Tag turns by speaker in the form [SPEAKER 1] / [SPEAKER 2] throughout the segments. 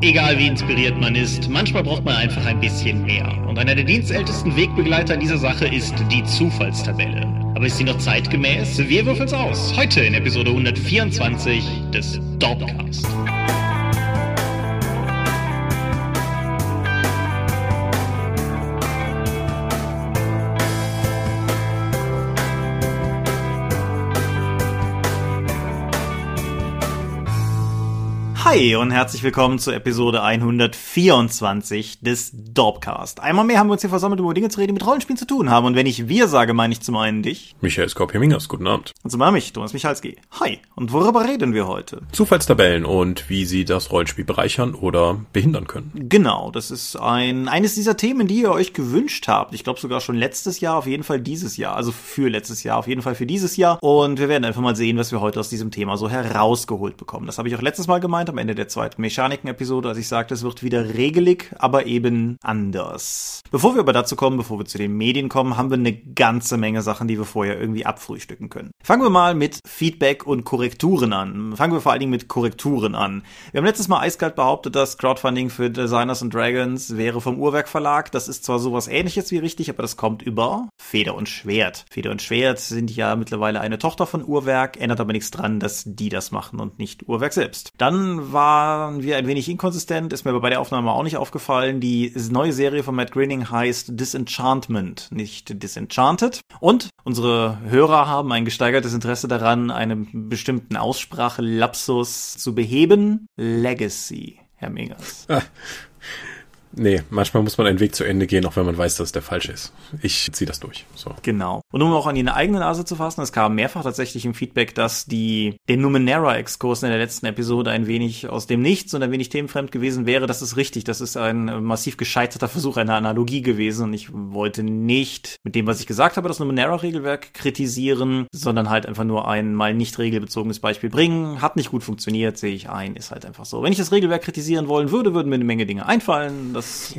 [SPEAKER 1] Egal wie inspiriert man ist, manchmal braucht man einfach ein bisschen mehr. Und einer der dienstältesten Wegbegleiter in dieser Sache ist die Zufallstabelle. Aber ist sie noch zeitgemäß? Wir würfeln's aus. Heute in Episode 124 des Dorpcast. Hi und herzlich willkommen zur Episode 124 des Dorpcast. Einmal mehr haben wir uns hier versammelt, um über Dinge zu reden, die mit Rollenspielen zu tun haben. Und wenn ich wir sage, meine ich zum einen dich.
[SPEAKER 2] Michael Skorpio-Mingers, guten Abend.
[SPEAKER 1] Und zum anderen mich, Thomas Michalski. Hi. Und worüber reden wir heute?
[SPEAKER 2] Zufallstabellen und wie sie das Rollenspiel bereichern oder behindern können.
[SPEAKER 1] Genau, das ist ein eines dieser Themen, die ihr euch gewünscht habt. Ich glaube sogar schon letztes Jahr, auf jeden Fall dieses Jahr. Also für letztes Jahr, auf jeden Fall für dieses Jahr. Und wir werden einfach mal sehen, was wir heute aus diesem Thema so herausgeholt bekommen. Das habe ich auch letztes Mal gemeint am Ende der zweiten Mechaniken-Episode, als ich sagte, es wird wieder regelig, aber eben anders. Bevor wir aber dazu kommen, bevor wir zu den Medien kommen, haben wir eine ganze Menge Sachen, die wir vorher irgendwie abfrühstücken können. Fangen wir mal mit Feedback und Korrekturen an. Fangen wir vor allen Dingen mit Korrekturen an. Wir haben letztes Mal eiskalt behauptet, dass Crowdfunding für Designers and Dragons wäre vom Uhrwerk Verlag. Das ist zwar sowas ähnliches wie richtig, aber das kommt über Feder und Schwert. Feder und Schwert sind ja mittlerweile eine Tochter von Uhrwerk, ändert aber nichts dran, dass die das machen und nicht Uhrwerk selbst. Dann waren wir ein wenig inkonsistent, ist mir bei der Aufnahme auch nicht aufgefallen. Die neue Serie von Matt Groening heißt Disenchantment, nicht Disenchanted. Und unsere Hörer haben ein gesteigertes Interesse daran, einen bestimmten Aussprachelapsus zu beheben. Legacy, Herr Mingers.
[SPEAKER 2] Nee, manchmal muss man einen Weg zu Ende gehen, auch wenn man weiß, dass der falsch ist. Ich ziehe das durch. So.
[SPEAKER 1] Genau. Und um auch an die eigene Nase zu fassen, es kam mehrfach tatsächlich im Feedback, dass die den Numenera-Exkurs in der letzten Episode ein wenig aus dem Nichts und ein wenig themenfremd gewesen wäre. Das ist richtig. Das ist ein massiv gescheiterter Versuch einer Analogie gewesen. Und ich wollte nicht mit dem, was ich gesagt habe, das Numenera-Regelwerk kritisieren, sondern halt einfach nur ein mal nicht regelbezogenes Beispiel bringen. Hat nicht gut funktioniert, sehe ich ein. Ist halt einfach so. Wenn ich das Regelwerk kritisieren wollen würde, würden mir eine Menge Dinge einfallen dass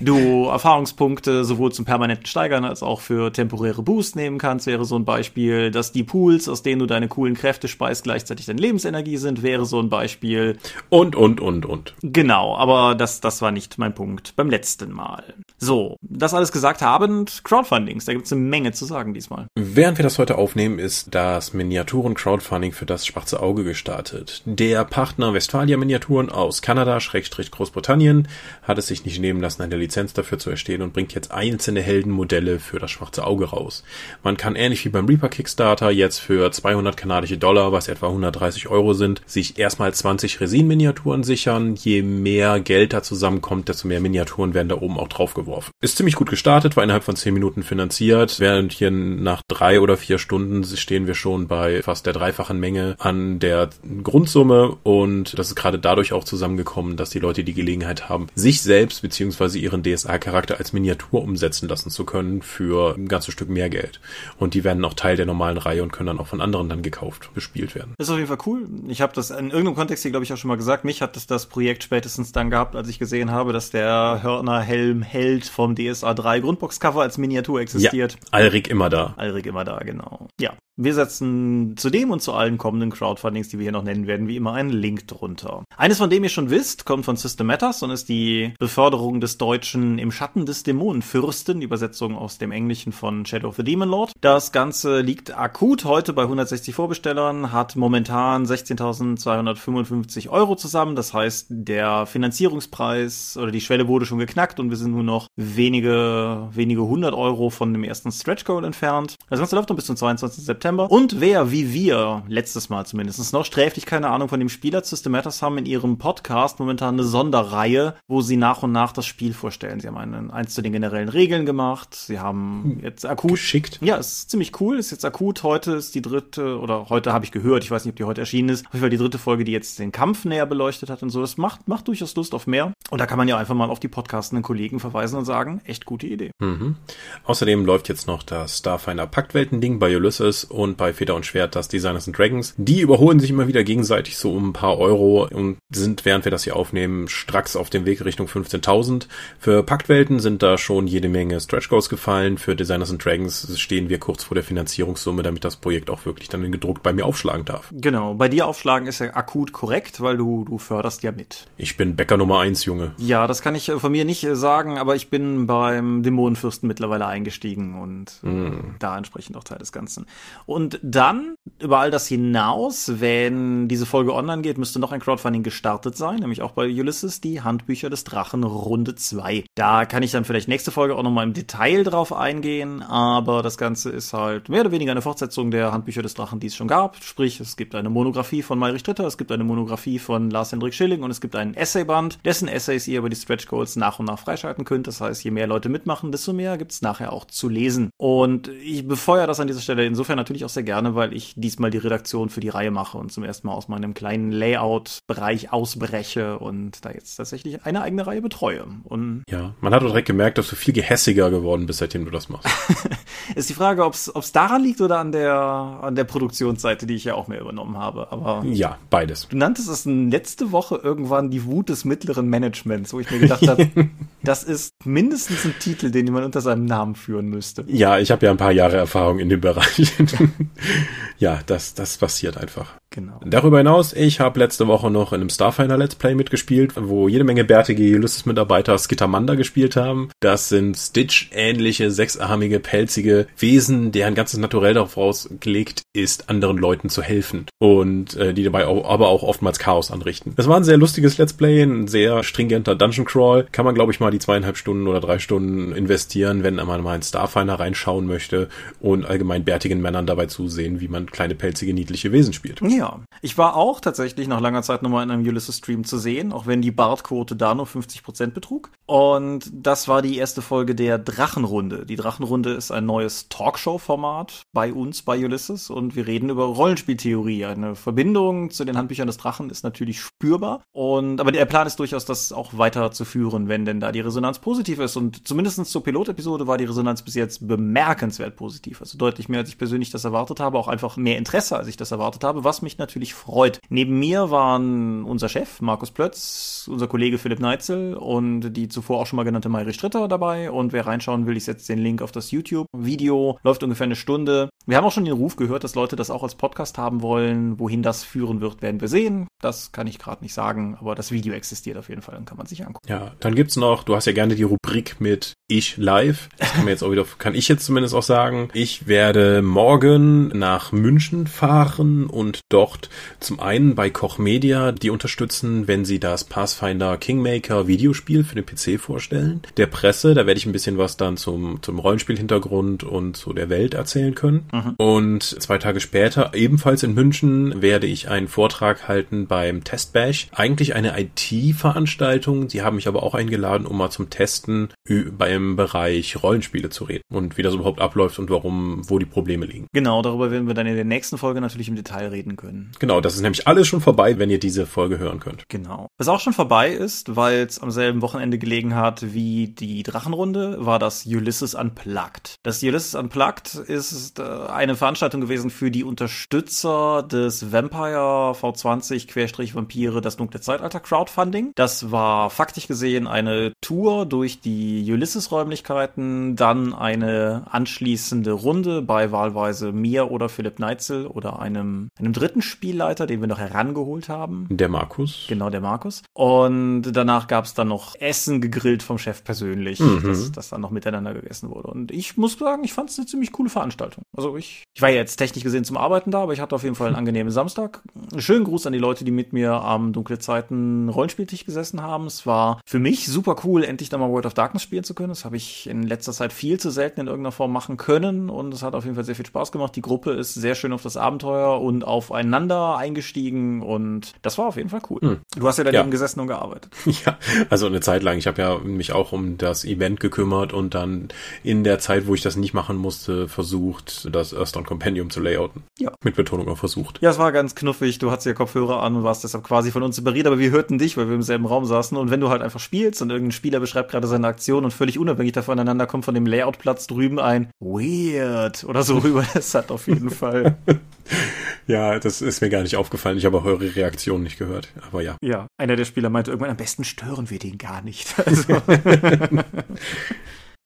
[SPEAKER 1] du Erfahrungspunkte sowohl zum permanenten Steigern als auch für temporäre Boost nehmen kannst, wäre so ein Beispiel. Dass die Pools, aus denen du deine coolen Kräfte speist, gleichzeitig deine Lebensenergie sind, wäre so ein Beispiel.
[SPEAKER 2] Und, und, und, und.
[SPEAKER 1] Genau, aber das, das war nicht mein Punkt beim letzten Mal. So, das alles gesagt habend, Crowdfundings, da gibt es eine Menge zu sagen diesmal.
[SPEAKER 2] Während wir das heute aufnehmen, ist das Miniaturen-Crowdfunding für das schwarze Auge gestartet. Der Partner Westfalia Miniaturen aus Kanada, Schrägstrich Großbritannien, hat es sich nicht nehmen lassen, eine Lizenz dafür zu erstehen und bringt jetzt einzelne Heldenmodelle für das schwarze Auge raus. Man kann ähnlich wie beim Reaper Kickstarter jetzt für 200 kanadische Dollar, was etwa 130 Euro sind, sich erstmal 20 Resin-Miniaturen sichern. Je mehr Geld da zusammenkommt, desto mehr Miniaturen werden da oben auch draufgeworfen. Ist ziemlich gut gestartet, war innerhalb von 10 Minuten finanziert, während hier nach drei oder vier Stunden stehen wir schon bei fast der dreifachen Menge an der Grundsumme und das ist gerade dadurch auch zusammengekommen, dass die Leute die Gelegenheit haben, sich selbst selbst beziehungsweise ihren DSA-Charakter als Miniatur umsetzen lassen zu können für ein ganzes Stück mehr Geld. Und die werden auch Teil der normalen Reihe und können dann auch von anderen dann gekauft, bespielt werden.
[SPEAKER 1] Das ist auf jeden Fall cool. Ich habe das in irgendeinem Kontext hier, glaube ich, auch schon mal gesagt. Mich hat das, das Projekt spätestens dann gehabt, als ich gesehen habe, dass der Hörner-Helm Held vom DSA 3 Grundbox-Cover als Miniatur existiert.
[SPEAKER 2] Ja, Alrik immer da.
[SPEAKER 1] Alrik immer da, genau. Ja, wir setzen zu dem und zu allen kommenden Crowdfundings, die wir hier noch nennen werden, wie immer einen Link drunter. Eines, von dem ihr schon wisst, kommt von System Matters und ist die Beförderung des Deutschen im Schatten des Dämonenfürsten, die Übersetzung aus dem Englischen von Shadow of the Demon Lord. Das Ganze liegt akut heute bei 160 Vorbestellern, hat momentan 16.255 Euro zusammen. Das heißt, der Finanzierungspreis oder die Schwelle wurde schon geknackt und wir sind nur noch wenige, wenige hundert Euro von dem ersten Stretch Goal entfernt. Das Ganze läuft noch bis zum 22. September. September. Und wer, wie wir, letztes Mal zumindest noch, sträflich keine Ahnung von dem Spiel hat, Systematas haben in ihrem Podcast momentan eine Sonderreihe, wo sie nach und nach das Spiel vorstellen. Sie haben einen, eins zu den generellen Regeln gemacht. Sie haben jetzt akut.
[SPEAKER 2] Geschickt.
[SPEAKER 1] Ja, ist ziemlich cool. Ist jetzt akut. Heute ist die dritte, oder heute habe ich gehört, ich weiß nicht, ob die heute erschienen ist. Auf jeden Fall die dritte Folge, die jetzt den Kampf näher beleuchtet hat und so. Das macht, macht durchaus Lust auf mehr. Und da kann man ja einfach mal auf die podcastenden Kollegen verweisen und sagen, echt gute Idee.
[SPEAKER 2] Mhm. Außerdem läuft jetzt noch das Starfinder Paktwelten-Ding bei Ulysses und bei Feder und Schwert das Designers and Dragons. Die überholen sich immer wieder gegenseitig so um ein paar Euro und sind, während wir das hier aufnehmen, stracks auf dem Weg Richtung 15.000. Für Paktwelten sind da schon jede Menge Stretch Goals gefallen. Für Designers and Dragons stehen wir kurz vor der Finanzierungssumme, damit das Projekt auch wirklich dann gedruckt bei mir aufschlagen darf.
[SPEAKER 1] Genau, bei dir aufschlagen ist ja akut korrekt, weil du, du förderst ja mit.
[SPEAKER 2] Ich bin Bäcker Nummer eins, Junge.
[SPEAKER 1] Ja, das kann ich von mir nicht sagen, aber ich bin beim Dämonenfürsten mittlerweile eingestiegen und mm. da entsprechend auch Teil des Ganzen. Und dann, über all das hinaus, wenn diese Folge online geht, müsste noch ein Crowdfunding gestartet sein, nämlich auch bei Ulysses, die Handbücher des Drachen Runde 2. Da kann ich dann vielleicht nächste Folge auch nochmal im Detail drauf eingehen, aber das Ganze ist halt mehr oder weniger eine Fortsetzung der Handbücher des Drachen, die es schon gab. Sprich, es gibt eine Monographie von Mayrich Dritter, es gibt eine Monographie von Lars-Hendrik Schilling und es gibt einen Essayband, dessen Essays ihr über die Stretch Goals nach und nach freischalten könnt. Das heißt, je mehr Leute mitmachen, desto mehr gibt es nachher auch zu lesen. Und ich befeuere das an dieser Stelle insofern natürlich auch sehr gerne, weil ich diesmal die Redaktion für die Reihe mache und zum ersten Mal aus meinem kleinen Layout-Bereich ausbreche und da jetzt tatsächlich eine eigene Reihe betreue. Und
[SPEAKER 2] ja, man hat auch direkt gemerkt, dass du viel gehässiger geworden bist, seitdem du das machst.
[SPEAKER 1] ist die Frage, ob es daran liegt oder an der, an der Produktionsseite, die ich ja auch mehr übernommen habe. Aber
[SPEAKER 2] ja, beides.
[SPEAKER 1] Du nanntest es letzte Woche irgendwann die Wut des mittleren Managements, wo ich mir gedacht habe, das ist mindestens ein Titel, den jemand unter seinem Namen führen müsste.
[SPEAKER 2] Ja, ich habe ja ein paar Jahre Erfahrung in dem Bereich. ja, das, das passiert einfach.
[SPEAKER 1] Genau.
[SPEAKER 2] Darüber hinaus, ich habe letzte Woche noch in einem Starfinder Let's Play mitgespielt, wo jede Menge bärtige Ulysses-Mitarbeiter Skittermanda gespielt haben. Das sind Stitch-ähnliche, sechsarmige, pelzige Wesen, deren ganzes Naturell darauf ausgelegt ist, anderen Leuten zu helfen und äh, die dabei auch, aber auch oftmals Chaos anrichten. Das war ein sehr lustiges Let's Play, ein sehr stringenter Dungeon Crawl. Kann man, glaube ich, mal die zweieinhalb Stunden oder drei Stunden investieren, wenn man mal in Starfinder reinschauen möchte und allgemein bärtigen Männern dabei zusehen, wie man kleine, pelzige, niedliche Wesen spielt.
[SPEAKER 1] Ja, ich war auch tatsächlich nach langer Zeit nochmal in einem Ulysses-Stream zu sehen, auch wenn die Bartquote da nur 50% betrug. Und das war die erste Folge der Drachenrunde. Die Drachenrunde ist ein neues Talkshow-Format bei uns, bei Ulysses, und wir reden über Rollenspieltheorie. Eine Verbindung zu den Handbüchern des Drachen ist natürlich spürbar. Und, aber der Plan ist durchaus, das auch weiterzuführen, wenn denn da die Resonanz positiv ist. Und zumindest zur Pilotepisode war die Resonanz bis jetzt bemerkenswert positiv. Also deutlich mehr, als ich persönlich das erwartet habe, auch einfach mehr Interesse, als ich das erwartet habe, was mich mich natürlich freut. Neben mir waren unser Chef Markus Plötz, unser Kollege Philipp Neitzel und die zuvor auch schon mal genannte Mayri Stritter dabei. Und wer reinschauen will, ich setze den Link auf das YouTube-Video. Läuft ungefähr eine Stunde. Wir haben auch schon den Ruf gehört, dass Leute das auch als Podcast haben wollen. Wohin das führen wird, werden wir sehen. Das kann ich gerade nicht sagen, aber das Video existiert auf jeden Fall und kann man sich angucken.
[SPEAKER 2] Ja, dann gibt's noch, du hast ja gerne die Rubrik mit Ich live. Das kann, man jetzt auch wieder, kann ich jetzt zumindest auch sagen. Ich werde morgen nach München fahren und dort zum einen bei Koch Media die unterstützen, wenn sie das Pathfinder Kingmaker Videospiel für den PC vorstellen. Der Presse, da werde ich ein bisschen was dann zum, zum Rollenspielhintergrund und zu der Welt erzählen können. Mhm. Und zwei Tage später, ebenfalls in München, werde ich einen Vortrag halten beim Testbash. Eigentlich eine IT-Veranstaltung. Sie haben mich aber auch eingeladen, um mal zum Testen beim Bereich Rollenspiele zu reden und wie das überhaupt abläuft und warum, wo die Probleme liegen.
[SPEAKER 1] Genau, darüber werden wir dann in der nächsten Folge natürlich im Detail reden können.
[SPEAKER 2] Genau, das ist nämlich alles schon vorbei, wenn ihr diese Folge hören könnt.
[SPEAKER 1] Genau. Was auch schon vorbei ist, weil es am selben Wochenende gelegen hat wie die Drachenrunde, war das Ulysses Unplugged. Das Ulysses Unplugged ist äh, eine Veranstaltung gewesen für die Unterstützer des Vampire V20-Vampire das dunkle Zeitalter Crowdfunding. Das war faktisch gesehen eine Tour durch die Ulysses-Räumlichkeiten, dann eine anschließende Runde bei wahlweise mir oder Philipp Neitzel oder einem, einem dritten Spielleiter, den wir noch herangeholt haben.
[SPEAKER 2] Der Markus.
[SPEAKER 1] Genau, der Markus. Und danach gab es dann noch Essen gegrillt vom Chef persönlich, mhm. das, das dann noch miteinander gegessen wurde. Und ich muss sagen, ich fand es eine ziemlich coole Veranstaltung. Also ich, ich war jetzt technisch gesehen zum Arbeiten da, aber ich hatte auf jeden Fall einen angenehmen Samstag. Einen schönen Gruß an die Leute, die mit mir am Dunkle Zeiten Rollenspieltisch gesessen haben. Es war für mich super cool, endlich da mal World of Darkness spielen zu können. Das habe ich in letzter Zeit viel zu selten in irgendeiner Form machen können und es hat auf jeden Fall sehr viel Spaß gemacht. Die Gruppe ist sehr schön auf das Abenteuer und aufeinander eingestiegen und das war auf jeden Fall cool. Hm. Du hast ja daneben ja. gesessen und gearbeitet.
[SPEAKER 2] Ja, also eine Zeit lang. Ich habe ja mich auch um das Event gekümmert und dann in der Zeit, wo ich das nicht machen musste, versucht, das Earthstone Compendium zu layouten.
[SPEAKER 1] Ja.
[SPEAKER 2] Mit Betonung auf versucht.
[SPEAKER 1] Ja, es war ganz knuffig. Du hattest ja Kopfhörer an und warst deshalb quasi von uns separiert, aber wir hörten dich, weil wir im selben Raum saßen. Und wenn du halt einfach spielst und irgendein Spieler beschreibt gerade seine Aktion und völlig unabhängig davon aneinander kommt von dem Layoutplatz drüben ein Weird oder so rüber, das hat auf jeden Fall.
[SPEAKER 2] ja, das ist mir gar nicht aufgefallen. Ich habe auch eure Reaktion nicht gehört. Aber ja.
[SPEAKER 1] Ja, einer der Spieler meinte irgendwann, am besten stören wir den gar nicht. Also.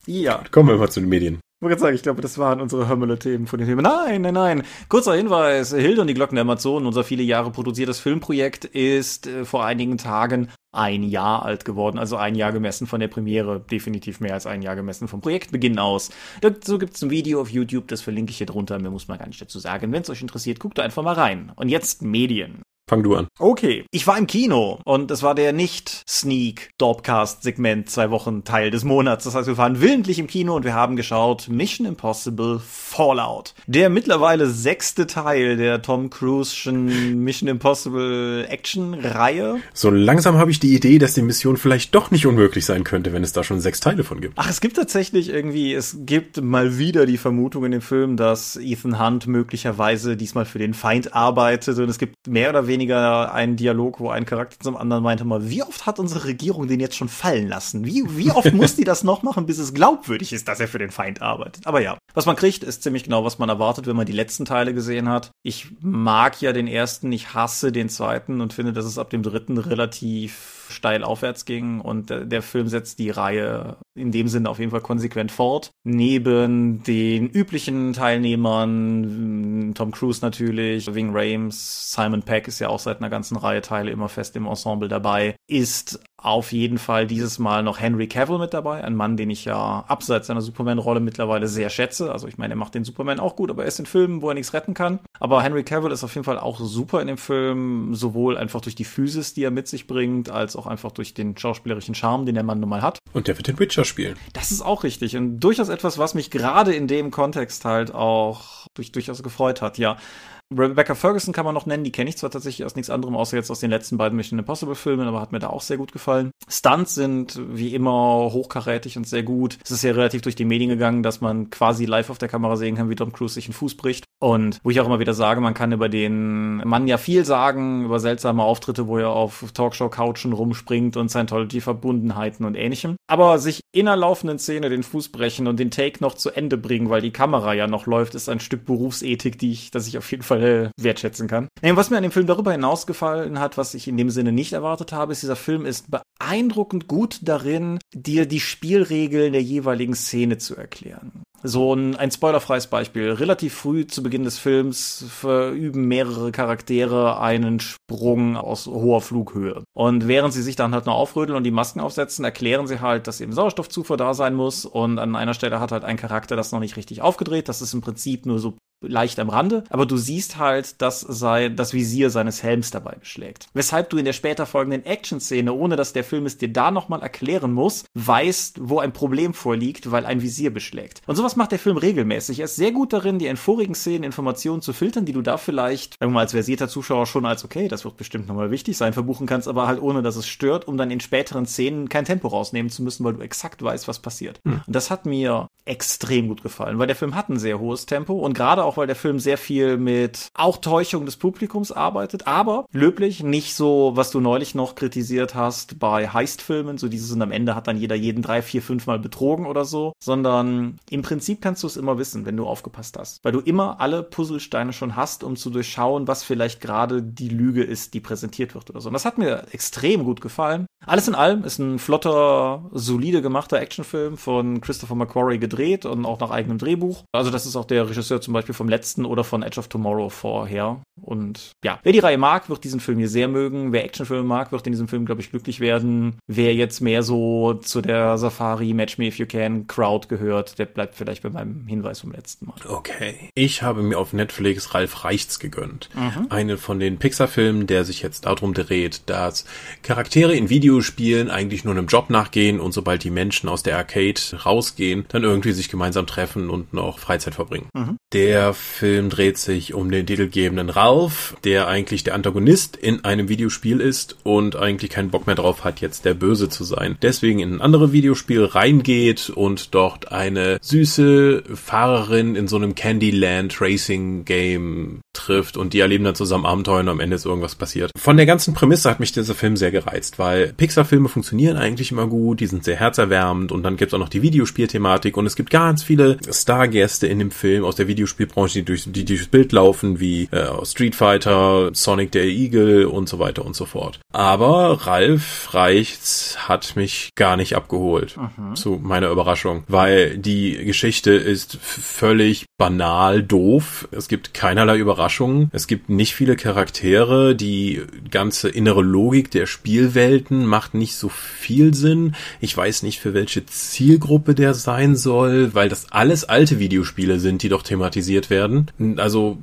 [SPEAKER 2] ja. Kommen wir mal zu den Medien.
[SPEAKER 1] Ich wollte sagen, ich glaube, das waren unsere Hömmele-Themen von den Themen. Nein, nein, nein. Kurzer Hinweis. Hilde und die Glocken der Amazonen, unser viele Jahre produziertes Filmprojekt, ist äh, vor einigen Tagen ein Jahr alt geworden. Also ein Jahr gemessen von der Premiere. Definitiv mehr als ein Jahr gemessen vom Projektbeginn aus. Dazu gibt es ein Video auf YouTube, das verlinke ich hier drunter. Mir muss man gar nicht dazu sagen. Wenn es euch interessiert, guckt da einfach mal rein. Und jetzt Medien.
[SPEAKER 2] Fang du an.
[SPEAKER 1] Okay. Ich war im Kino und es war der Nicht-Sneak-Dorpcast-Segment zwei Wochen Teil des Monats. Das heißt, wir waren willentlich im Kino und wir haben geschaut Mission Impossible Fallout. Der mittlerweile sechste Teil der Tom Cruise'schen Mission Impossible Action-Reihe.
[SPEAKER 2] So langsam habe ich die Idee, dass die Mission vielleicht doch nicht unmöglich sein könnte, wenn es da schon sechs Teile von gibt.
[SPEAKER 1] Ach, es gibt tatsächlich irgendwie, es gibt mal wieder die Vermutung in dem Film, dass Ethan Hunt möglicherweise diesmal für den Feind arbeitet und es gibt mehr oder weniger weniger einen Dialog, wo ein Charakter zum anderen meinte mal, wie oft hat unsere Regierung den jetzt schon fallen lassen? Wie, wie oft muss die das noch machen, bis es glaubwürdig ist, dass er für den Feind arbeitet? Aber ja, was man kriegt, ist ziemlich genau, was man erwartet, wenn man die letzten Teile gesehen hat. Ich mag ja den ersten, ich hasse den zweiten und finde, dass es ab dem dritten relativ steil aufwärts ging und der Film setzt die Reihe in dem Sinne auf jeden Fall konsequent fort. Neben den üblichen Teilnehmern, Tom Cruise natürlich, Wing Rames, Simon Peck ist ja auch seit einer ganzen Reihe Teile immer fest im Ensemble dabei, ist auf jeden Fall dieses Mal noch Henry Cavill mit dabei, ein Mann, den ich ja abseits seiner Superman-Rolle mittlerweile sehr schätze. Also ich meine, er macht den Superman auch gut, aber er ist in Filmen, wo er nichts retten kann. Aber Henry Cavill ist auf jeden Fall auch super in dem Film, sowohl einfach durch die Physis, die er mit sich bringt, als auch einfach durch den schauspielerischen Charme, den der Mann nun mal hat.
[SPEAKER 2] Und der wird den Witcher spielen.
[SPEAKER 1] Das ist auch richtig und durchaus etwas, was mich gerade in dem Kontext halt auch durch, durchaus gefreut hat, ja. Rebecca Ferguson kann man noch nennen, die kenne ich zwar tatsächlich aus nichts anderem, außer jetzt aus den letzten beiden Mission Impossible Filmen, aber hat mir da auch sehr gut gefallen. Stunts sind wie immer hochkarätig und sehr gut. Es ist ja relativ durch die Medien gegangen, dass man quasi live auf der Kamera sehen kann, wie Tom Cruise sich einen Fuß bricht. Und wo ich auch immer wieder sage, man kann über den Mann ja viel sagen, über seltsame Auftritte, wo er auf Talkshow-Couchen rumspringt und Scientology-Verbundenheiten und ähnlichem. Aber sich in einer laufenden Szene den Fuß brechen und den Take noch zu Ende bringen, weil die Kamera ja noch läuft, ist ein Stück Berufsethik, die ich, das ich auf jeden Fall äh, wertschätzen kann. Was mir an dem Film darüber hinaus gefallen hat, was ich in dem Sinne nicht erwartet habe, ist, dieser Film ist beeindruckend gut darin, dir die Spielregeln der jeweiligen Szene zu erklären. So ein, ein spoilerfreies Beispiel. Relativ früh zu Beginn des Films verüben mehrere Charaktere einen Sprung aus hoher Flughöhe. Und während sie sich dann halt noch aufrödeln und die Masken aufsetzen, erklären sie halt, dass eben Sauerstoffzufuhr da sein muss. Und an einer Stelle hat halt ein Charakter das noch nicht richtig aufgedreht. Das ist im Prinzip nur so leicht am Rande, aber du siehst halt, dass sei, das Visier seines Helms dabei beschlägt. Weshalb du in der später folgenden Action-Szene, ohne dass der Film es dir da nochmal erklären muss, weißt, wo ein Problem vorliegt, weil ein Visier beschlägt. Und sowas macht der Film regelmäßig. Er ist sehr gut darin, dir in vorigen Szenen Informationen zu filtern, die du da vielleicht, sagen wir mal, als versierter Zuschauer schon als, okay, das wird bestimmt nochmal wichtig sein, verbuchen kannst, aber halt ohne, dass es stört, um dann in späteren Szenen kein Tempo rausnehmen zu müssen, weil du exakt weißt, was passiert. Hm. Und das hat mir extrem gut gefallen, weil der Film hat ein sehr hohes Tempo und gerade auch, weil der Film sehr viel mit auch Täuschung des Publikums arbeitet, aber löblich, nicht so, was du neulich noch kritisiert hast bei Heist-Filmen, so dieses und am Ende hat dann jeder jeden drei, vier, fünf Mal betrogen oder so, sondern im Prinzip kannst du es immer wissen, wenn du aufgepasst hast, weil du immer alle Puzzlesteine schon hast, um zu durchschauen, was vielleicht gerade die Lüge ist, die präsentiert wird oder so. Und das hat mir extrem gut gefallen. Alles in allem ist ein flotter, solide gemachter Actionfilm von Christopher McQuarrie gedreht und auch nach eigenem Drehbuch. Also das ist auch der Regisseur zum Beispiel vom letzten oder von Edge of Tomorrow vorher. Und ja, wer die Reihe mag, wird diesen Film hier sehr mögen. Wer Actionfilme mag, wird in diesem Film, glaube ich, glücklich werden. Wer jetzt mehr so zu der Safari Match Me If You Can Crowd gehört, der bleibt vielleicht bei meinem Hinweis vom letzten Mal.
[SPEAKER 2] Okay. Ich habe mir auf Netflix Ralf Reichts gegönnt. Mhm. Einen von den Pixar-Filmen, der sich jetzt darum dreht, dass Charaktere in Videospielen eigentlich nur einem Job nachgehen und sobald die Menschen aus der Arcade rausgehen, dann irgendwie irgendwie sich gemeinsam treffen und noch Freizeit verbringen. Mhm. Der Film dreht sich um den titelgebenden Ralph, der eigentlich der Antagonist in einem Videospiel ist und eigentlich keinen Bock mehr drauf hat, jetzt der Böse zu sein. Deswegen in ein anderes Videospiel reingeht und dort eine süße Fahrerin in so einem Candyland Racing Game trifft und die erleben dann zusammen Abenteuer und am Ende ist irgendwas passiert. Von der ganzen Prämisse hat mich dieser Film sehr gereizt, weil Pixar-Filme funktionieren eigentlich immer gut, die sind sehr herzerwärmend und dann gibt's auch noch die Videospielthematik und es gibt ganz viele Stargäste in dem Film aus der Videospielbranche, die, durch, die durchs Bild laufen, wie äh, Street Fighter, Sonic der Eagle und so weiter und so fort. Aber Ralf Reichts hat mich gar nicht abgeholt, mhm. zu meiner Überraschung, weil die Geschichte ist völlig banal doof. Es gibt keinerlei Überraschungen. Es gibt nicht viele Charaktere. Die ganze innere Logik der Spielwelten macht nicht so viel Sinn. Ich weiß nicht, für welche Zielgruppe der sein soll, weil das alles alte Videospiele sind, die doch thematisiert werden. Also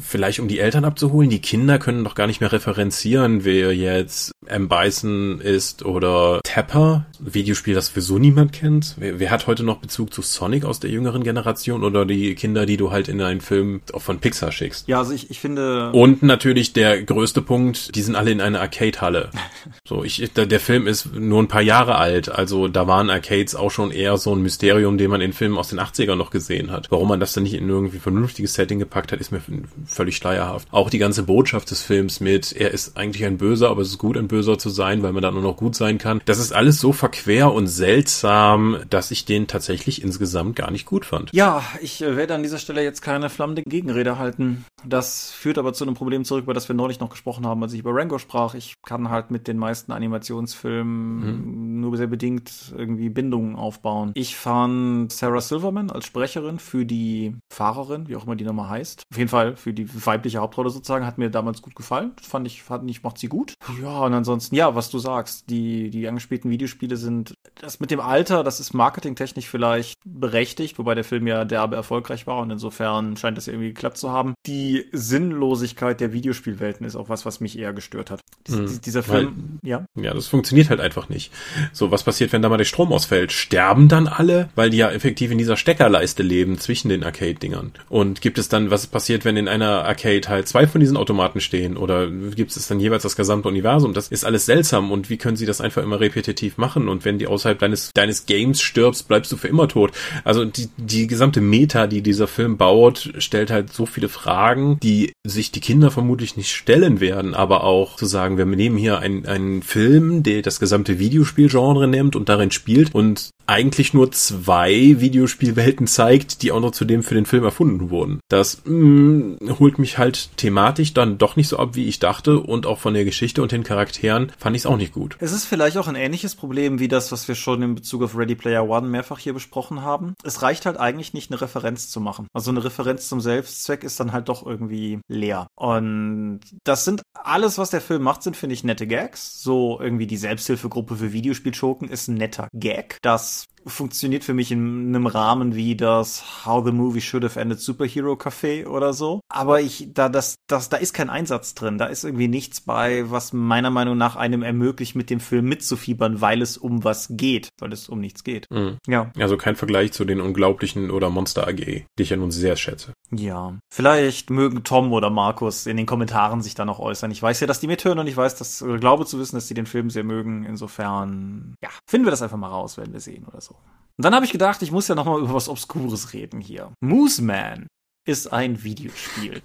[SPEAKER 2] vielleicht um die Eltern abzuholen. Die Kinder können doch gar nicht mehr referenzieren, wer jetzt M. Bison ist oder Tapper. Videospiel, das sowieso niemand kennt. Wer, wer hat heute noch Bezug zu Sonic aus der jüngeren Generation oder die Kinder, die du halt in einen Film von Pixar schickst?
[SPEAKER 1] Ja, also ich, ich finde.
[SPEAKER 2] Und natürlich der größte Punkt, die sind alle in einer Arcade-Halle. so, ich, der, der Film ist nur ein paar Jahre alt, also da waren Arcades auch schon eher so ein Mysterium, den man in Filmen aus den 80ern noch gesehen hat. Warum man das dann nicht in irgendwie vernünftiges Setting gepackt hat, ist mir völlig schleierhaft. Auch die ganze Botschaft des Films mit, er ist eigentlich ein Böser, aber es ist gut, ein Böser zu sein, weil man dann nur noch gut sein kann. Das ist alles so verquer und seltsam, dass ich den tatsächlich insgesamt gar nicht gut fand.
[SPEAKER 1] Ja, ich äh, werde an dieser Stelle jetzt keine flammende Gegenrede halten. Das führt aber zu einem Problem zurück, über das wir neulich noch gesprochen haben, als ich über Rango sprach. Ich kann halt mit den meisten Animationsfilmen mhm. nur sehr bedingt irgendwie Bindungen aufbauen. Ich fand Sarah Silverman als Sprecherin für die Fahrerin, wie auch immer die Nummer heißt, auf jeden Fall für die weibliche Hauptrolle sozusagen, hat mir damals gut gefallen. Das fand ich, fand ich, macht sie gut. Ja, und ansonsten, ja, was du sagst, die, die angespielten Videospiele sind, das mit dem Alter, das ist marketingtechnisch vielleicht berechtigt, wobei der Film ja derbe erfolgreich war und insofern scheint es irgendwie geklappt zu haben. Die Sinnlosigkeit der Videospielwelten ist auch was, was mich eher gestört hat. Dies,
[SPEAKER 2] mhm. Dieser Film, weil, ja. Ja, das funktioniert halt einfach nicht. So, was passiert, wenn da mal der Strom ausfällt? Sterben dann alle? Weil die ja effektiv in dieser Steckerleiste leben zwischen den Arcade-Dingern. Und gibt es dann, was passiert, wenn in einer Arcade halt zwei von diesen Automaten stehen? Oder gibt es dann jeweils das gesamte Universum? Das ist alles seltsam. Und wie können sie das einfach immer repetitiv machen? Und wenn die außerhalb deines, deines Games stirbst, bleibst du für immer tot. Also die, die gesamte Meta, die dieser Film baut, stellt halt so viele Fragen, die sich die Kinder vermutlich nicht stellen werden, aber auch zu sagen, wir nehmen hier einen, einen Film, der das gesamte Videospielgenre nimmt und darin spielt und eigentlich nur zwei Videospielwelten zeigt, die auch noch zudem für den Film erfunden wurden. Das mh, mm, holt mich halt thematisch dann doch nicht so ab, wie ich dachte und auch von der Geschichte und den Charakteren fand ich es auch nicht gut.
[SPEAKER 1] Es ist vielleicht auch ein ähnliches Problem wie das, was wir schon in Bezug auf Ready Player One mehrfach hier besprochen haben. Es reicht halt eigentlich nicht, eine Referenz zu machen. Also eine Referenz zum Selbstzweck ist dann halt doch irgendwie leer. Und das sind alles, was der Film macht, sind, finde ich, nette Gags. So irgendwie die Selbsthilfegruppe für Videospielschurken ist ein netter Gag. Das funktioniert für mich in einem Rahmen wie das How the Movie Should Have Ended Superhero Café oder so. Aber ich, da, das, das, da ist kein Einsatz drin. Da ist irgendwie nichts bei, was meiner Meinung nach einem ermöglicht, mit dem Film mitzufiebern, weil es um was geht, weil es um nichts geht.
[SPEAKER 2] Mhm. Ja. Also kein Vergleich zu den Unglaublichen oder Monster AG, die ich ja nun sehr schätze.
[SPEAKER 1] Ja. Vielleicht mögen Tom oder Markus in den Kommentaren sich da noch äußern. Ich weiß ja, dass die mithören und ich weiß, dass, oder glaube zu wissen, dass die den Film sehr mögen. Insofern, ja, finden wir das einfach mal raus, werden wir sehen oder so. Und dann habe ich gedacht, ich muss ja noch mal über was Obskures reden hier. Moose Man ist ein Videospiel.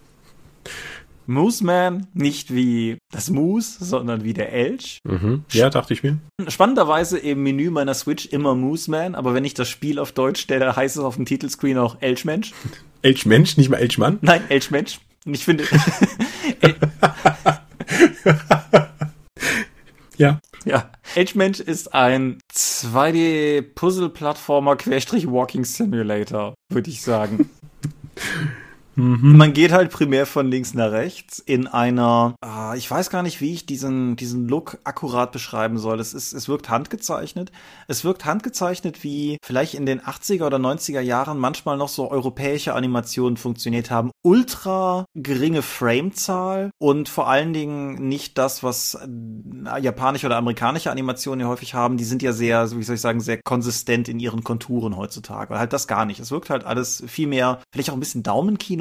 [SPEAKER 1] Moose Man, nicht wie das Moose, sondern wie der Elch.
[SPEAKER 2] Mhm. Ja, dachte ich mir.
[SPEAKER 1] Spannenderweise im Menü meiner Switch immer Moose Man, aber wenn ich das Spiel auf Deutsch stelle, heißt es auf dem Titelscreen auch Elchmensch.
[SPEAKER 2] Elchmensch, nicht mal Elchmann?
[SPEAKER 1] Nein, Elchmensch. Und ich finde.
[SPEAKER 2] ja.
[SPEAKER 1] Ja. Edgemensch ist ein 2D-Puzzle-Plattformer Querstrich Walking Simulator, würde ich sagen. Mhm. Man geht halt primär von links nach rechts in einer, äh, ich weiß gar nicht, wie ich diesen, diesen Look akkurat beschreiben soll. Es ist, es wirkt handgezeichnet. Es wirkt handgezeichnet, wie vielleicht in den 80er oder 90er Jahren manchmal noch so europäische Animationen funktioniert haben. Ultra geringe Framezahl und vor allen Dingen nicht das, was äh, japanische oder amerikanische Animationen ja häufig haben. Die sind ja sehr, wie soll ich sagen, sehr konsistent in ihren Konturen heutzutage. Halt das gar nicht. Es wirkt halt alles viel mehr, vielleicht auch ein bisschen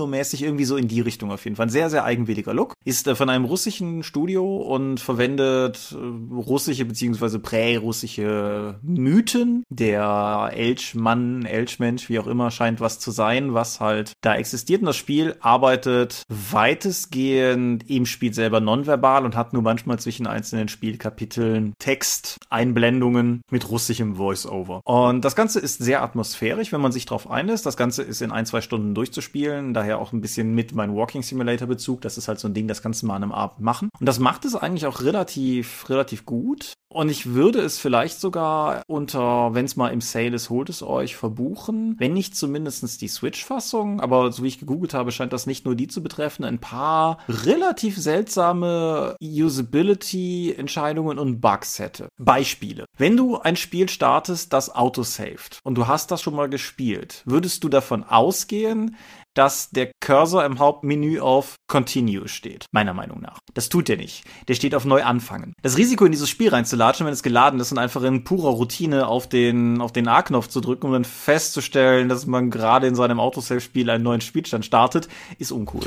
[SPEAKER 1] Daumenkinomäßig, irgendwie so in die Richtung auf jeden Fall. Ein sehr, sehr eigenwilliger Look. Ist äh, von einem russischen Studio und verwendet äh, russische beziehungsweise prä-russische Mythen. Der Elchmann, Elchmensch, wie auch immer, scheint was zu sein, was halt da existiert. Und das Spiel arbeitet weitestgehend im Spiel selber nonverbal und hat nur manchmal zwischen einzelnen Spielkapiteln Texteinblendungen mit russischem Voice-Over. Und das Ganze ist sehr atmosphärisch, wenn man sich darauf einlässt. Das Ganze ist in ein, zwei Stunden durchzuspielen, daher auch ein bisschen mit meinem Walking Simulator Bezug. Das ist halt so ein Ding, das kannst du mal an einem Abend machen. Und das macht es eigentlich auch relativ, relativ gut. Und ich würde es vielleicht sogar unter, wenn es mal im Sale ist, holt es euch, verbuchen. Wenn nicht zumindestens die Switch-Fassung, aber so wie ich gegoogelt habe, scheint das nicht nur die zu betreffen, ein paar relativ seltsame Usability-Entscheidungen und Bugs hätte. Beispiele. Wenn du ein Spiel startest, das autosaved und du hast das schon mal gespielt, würdest du davon ausgehen, dass der Cursor im Hauptmenü auf Continue steht. Meiner Meinung nach. Das tut er nicht. Der steht auf Neu anfangen. Das Risiko in dieses Spiel reinzulatschen, wenn es geladen ist und einfach in purer Routine auf den, auf den A-Knopf zu drücken, um dann festzustellen, dass man gerade in seinem Autosave-Spiel einen neuen Spielstand startet, ist uncool.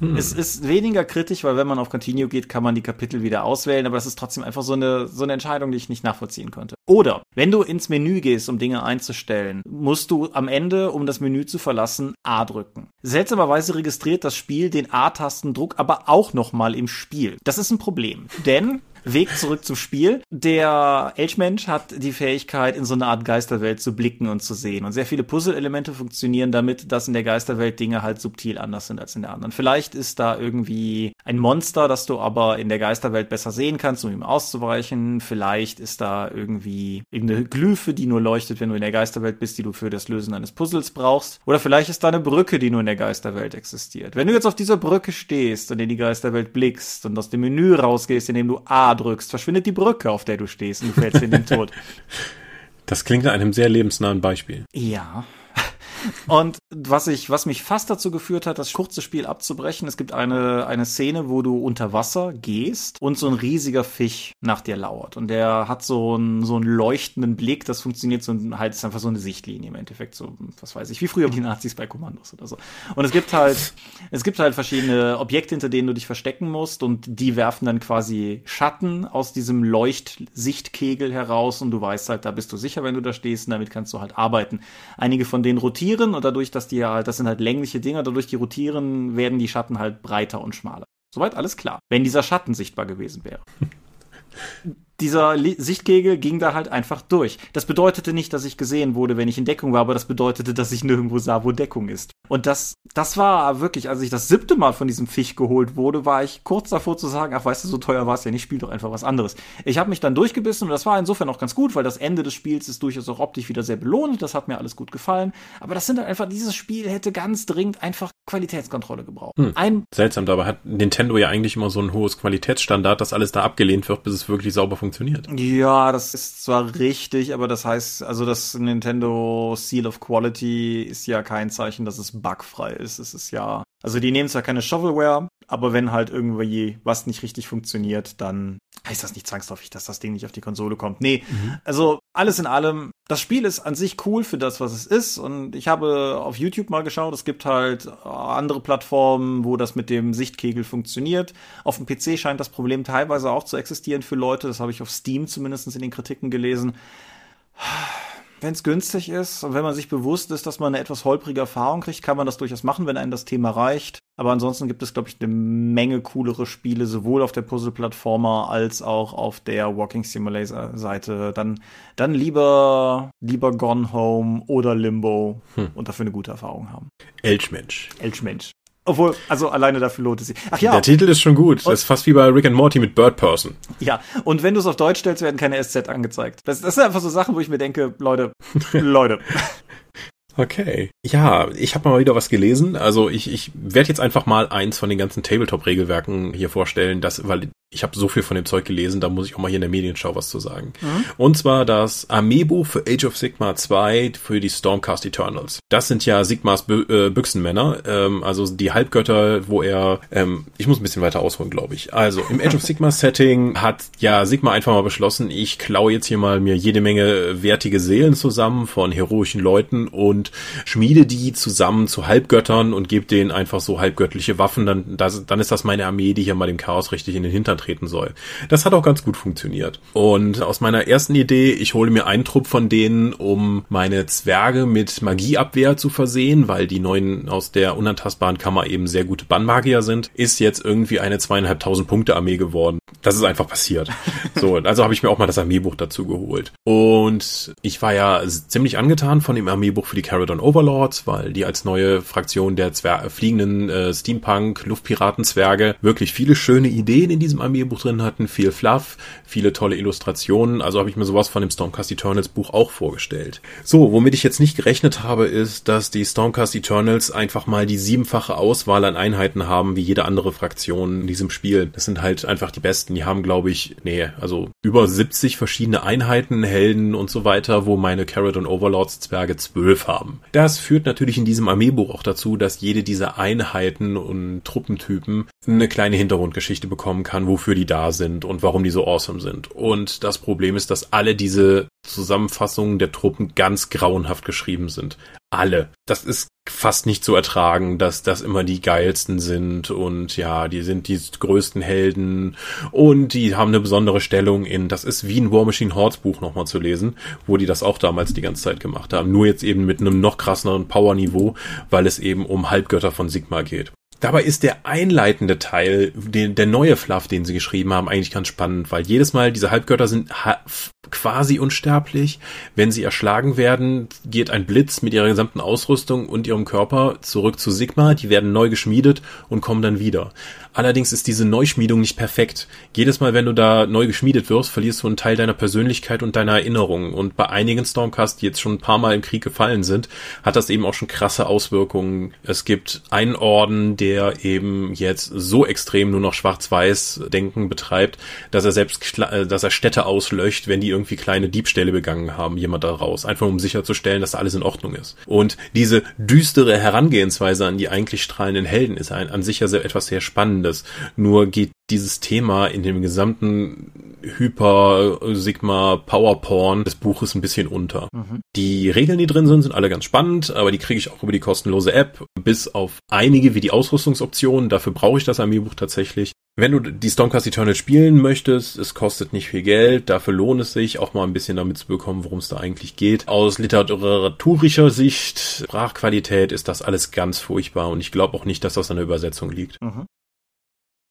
[SPEAKER 1] Hm. Es ist weniger kritisch, weil wenn man auf Continue geht, kann man die Kapitel wieder auswählen, aber das ist trotzdem einfach so eine, so eine Entscheidung, die ich nicht nachvollziehen konnte. Oder, wenn du ins Menü gehst, um Dinge einzustellen, musst du am Ende, um das Menü zu verlassen, A drücken. Seltsamerweise registriert das Spiel den A-Tastendruck aber auch nochmal im Spiel. Das ist ein Problem, denn Weg zurück zum Spiel. Der Elchmensch hat die Fähigkeit, in so eine Art Geisterwelt zu blicken und zu sehen. Und sehr viele Puzzle-Elemente funktionieren damit, dass in der Geisterwelt Dinge halt subtil anders sind als in der anderen. Vielleicht ist da irgendwie ein Monster, das du aber in der Geisterwelt besser sehen kannst, um ihm auszuweichen. Vielleicht ist da irgendwie irgendeine Glyphe, die nur leuchtet, wenn du in der Geisterwelt bist, die du für das Lösen eines Puzzles brauchst. Oder vielleicht ist da eine Brücke, die nur in der Geisterwelt existiert. Wenn du jetzt auf dieser Brücke stehst und in die Geisterwelt blickst und aus dem Menü rausgehst, indem du A drückst, verschwindet die Brücke, auf der du stehst und du fällst in den Tod.
[SPEAKER 2] Das klingt nach einem sehr lebensnahen Beispiel.
[SPEAKER 1] Ja. Und was ich, was mich fast dazu geführt hat, das kurze Spiel abzubrechen, es gibt eine, eine Szene, wo du unter Wasser gehst und so ein riesiger Fisch nach dir lauert. Und der hat so einen, so einen leuchtenden Blick, das funktioniert so halt, ist einfach so eine Sichtlinie im Endeffekt, so, was weiß ich, wie früher die Nazis bei Kommandos oder so. Und es gibt halt, es gibt halt verschiedene Objekte, hinter denen du dich verstecken musst und die werfen dann quasi Schatten aus diesem Leuchtsichtkegel heraus und du weißt halt, da bist du sicher, wenn du da stehst und damit kannst du halt arbeiten. Einige von denen rotieren rotieren und dadurch, dass die halt, das sind halt längliche Dinger, dadurch die rotieren, werden die Schatten halt breiter und schmaler. Soweit alles klar. Wenn dieser Schatten sichtbar gewesen wäre. dieser Sichtkegel ging da halt einfach durch. Das bedeutete nicht, dass ich gesehen wurde, wenn ich in Deckung war, aber das bedeutete, dass ich nirgendwo sah, wo Deckung ist. Und das, das war wirklich, als ich das siebte Mal von diesem Fisch geholt wurde, war ich kurz davor zu sagen, ach weißt du, so teuer war es ja nicht, spiel doch einfach was anderes. Ich habe mich dann durchgebissen und das war insofern auch ganz gut, weil das Ende des Spiels ist durchaus auch optisch wieder sehr belohnt, das hat mir alles gut gefallen. Aber das sind halt einfach, dieses Spiel hätte ganz dringend einfach Qualitätskontrolle gebraucht.
[SPEAKER 2] Hm. Ein Seltsam, dabei hat Nintendo ja eigentlich immer so ein hohes Qualitätsstandard, dass alles da abgelehnt wird, bis es wirklich sauber funktioniert.
[SPEAKER 1] Ja, das ist zwar richtig, aber das heißt, also das Nintendo Seal of Quality ist ja kein Zeichen, dass es bugfrei ist. Es ist ja, also die nehmen zwar keine Shovelware, aber wenn halt irgendwie was nicht richtig funktioniert, dann heißt das nicht zwangsläufig, dass das Ding nicht auf die Konsole kommt. Nee, mhm. also alles in allem, das Spiel ist an sich cool für das, was es ist. Und ich habe auf YouTube mal geschaut, es gibt halt andere Plattformen, wo das mit dem Sichtkegel funktioniert. Auf dem PC scheint das Problem teilweise auch zu existieren für Leute. Das habe ich auf Steam zumindest in den Kritiken gelesen wenn es günstig ist und wenn man sich bewusst ist, dass man eine etwas holprige Erfahrung kriegt, kann man das durchaus machen, wenn einem das Thema reicht. Aber ansonsten gibt es, glaube ich, eine Menge coolere Spiele, sowohl auf der Puzzle-Plattformer als auch auf der Walking Simulator-Seite. Dann, dann lieber, lieber Gone Home oder Limbo hm. und dafür eine gute Erfahrung haben.
[SPEAKER 2] Elchmensch.
[SPEAKER 1] Elchmensch. Obwohl, also alleine dafür lohnt es sich.
[SPEAKER 2] Ach ja. Der Titel ist schon gut. Das ist fast wie bei Rick and Morty mit Bird Person.
[SPEAKER 1] Ja, und wenn du es auf Deutsch stellst, werden keine SZ angezeigt. Das, das sind einfach so Sachen, wo ich mir denke, Leute, Leute.
[SPEAKER 2] Okay. Ja, ich habe mal wieder was gelesen. Also ich, ich werde jetzt einfach mal eins von den ganzen Tabletop-Regelwerken hier vorstellen, das, weil ich habe so viel von dem Zeug gelesen, da muss ich auch mal hier in der Medienschau was zu sagen. Mhm. Und zwar das Armeebuch für Age of Sigma 2 für die Stormcast Eternals. Das sind ja Sigmas Bü äh, Büchsenmänner, ähm, also die Halbgötter, wo er, ähm, ich muss ein bisschen weiter ausholen, glaube ich. Also im Age of Sigma Setting hat ja Sigma einfach mal beschlossen, ich klaue jetzt hier mal mir jede Menge wertige Seelen zusammen von heroischen Leuten und schmiede die zusammen zu Halbgöttern und gebe denen einfach so halbgöttliche Waffen. Dann, das, dann ist das meine Armee, die hier mal dem Chaos richtig in den Hintern treten soll. Das hat auch ganz gut funktioniert. Und aus meiner ersten Idee, ich hole mir einen Trupp von denen, um meine Zwerge mit Magieabwehr zu versehen, weil die neuen aus der unantastbaren Kammer eben sehr gute Bannmagier sind, ist jetzt irgendwie eine zweieinhalbtausend Punkte Armee geworden. Das ist einfach passiert. So, also habe ich mir auch mal das Armeebuch dazu geholt. Und ich war ja ziemlich angetan von dem Armeebuch für die Caradon Overlords, weil die als neue Fraktion der Zwer fliegenden äh, Steampunk Luftpiraten-Zwerge wirklich viele schöne Ideen in diesem Armeebuch drin hatten, viel Fluff, viele tolle Illustrationen. Also habe ich mir sowas von dem Stormcast Eternals Buch auch vorgestellt. So, womit ich jetzt nicht gerechnet habe, ist, dass die Stormcast Eternals einfach mal die siebenfache Auswahl an Einheiten haben, wie jede andere Fraktion in diesem Spiel. Das sind halt einfach die besten. Die haben, glaube ich, nee, also über 70 verschiedene Einheiten, Helden und so weiter, wo meine Carrot und Overlords Zwerge zwölf haben. Das führt natürlich in diesem Armeebuch auch dazu, dass jede dieser Einheiten und Truppentypen eine kleine Hintergrundgeschichte bekommen kann, wofür die da sind und warum die so awesome sind. Und das Problem ist, dass alle diese Zusammenfassungen der Truppen ganz grauenhaft geschrieben sind. Alle. Das ist fast nicht zu ertragen, dass das immer die geilsten sind und ja, die sind die größten Helden und die haben eine besondere Stellung in, das ist wie ein War Machine Hordes Buch nochmal zu lesen, wo die das auch damals die ganze Zeit gemacht haben. Nur jetzt eben mit einem noch krasseren Power-Niveau, weil es eben um Halbgötter von Sigma geht. Dabei ist der einleitende Teil, den, der neue Fluff, den sie geschrieben haben, eigentlich ganz spannend, weil jedes Mal diese Halbgötter sind quasi unsterblich. Wenn sie erschlagen werden, geht ein Blitz mit ihrer gesamten Ausrüstung und ihrem Körper zurück zu Sigma. Die werden neu geschmiedet und kommen dann wieder. Allerdings ist diese Neuschmiedung nicht perfekt. Jedes Mal, wenn du da neu geschmiedet wirst, verlierst du einen Teil deiner Persönlichkeit und deiner Erinnerung. Und bei einigen Stormcast, die jetzt schon ein paar Mal im Krieg gefallen sind, hat das eben auch schon krasse Auswirkungen. Es gibt einen Orden, der eben jetzt so extrem nur noch schwarz-weiß Denken betreibt, dass er selbst, äh, dass er Städte auslöscht, wenn die irgendwie kleine Diebstähle begangen haben, jemand daraus. Einfach um sicherzustellen, dass alles in Ordnung ist. Und diese düstere Herangehensweise an die eigentlich strahlenden Helden ist an sich ja etwas sehr Spannendes Spannendes. Nur geht dieses Thema in dem gesamten Hyper Sigma Power Porn des Buches ein bisschen unter. Mhm. Die Regeln, die drin sind, sind alle ganz spannend, aber die kriege ich auch über die kostenlose App, bis auf einige wie die Ausrüstungsoptionen. Dafür brauche ich das Armeebuch tatsächlich. Wenn du die Stormcast Eternal spielen möchtest, es kostet nicht viel Geld, dafür lohnt es sich, auch mal ein bisschen damit zu bekommen, worum es da eigentlich geht. Aus literaturischer Sicht, Sprachqualität ist das alles ganz furchtbar und ich glaube auch nicht, dass das an der Übersetzung liegt. Mhm.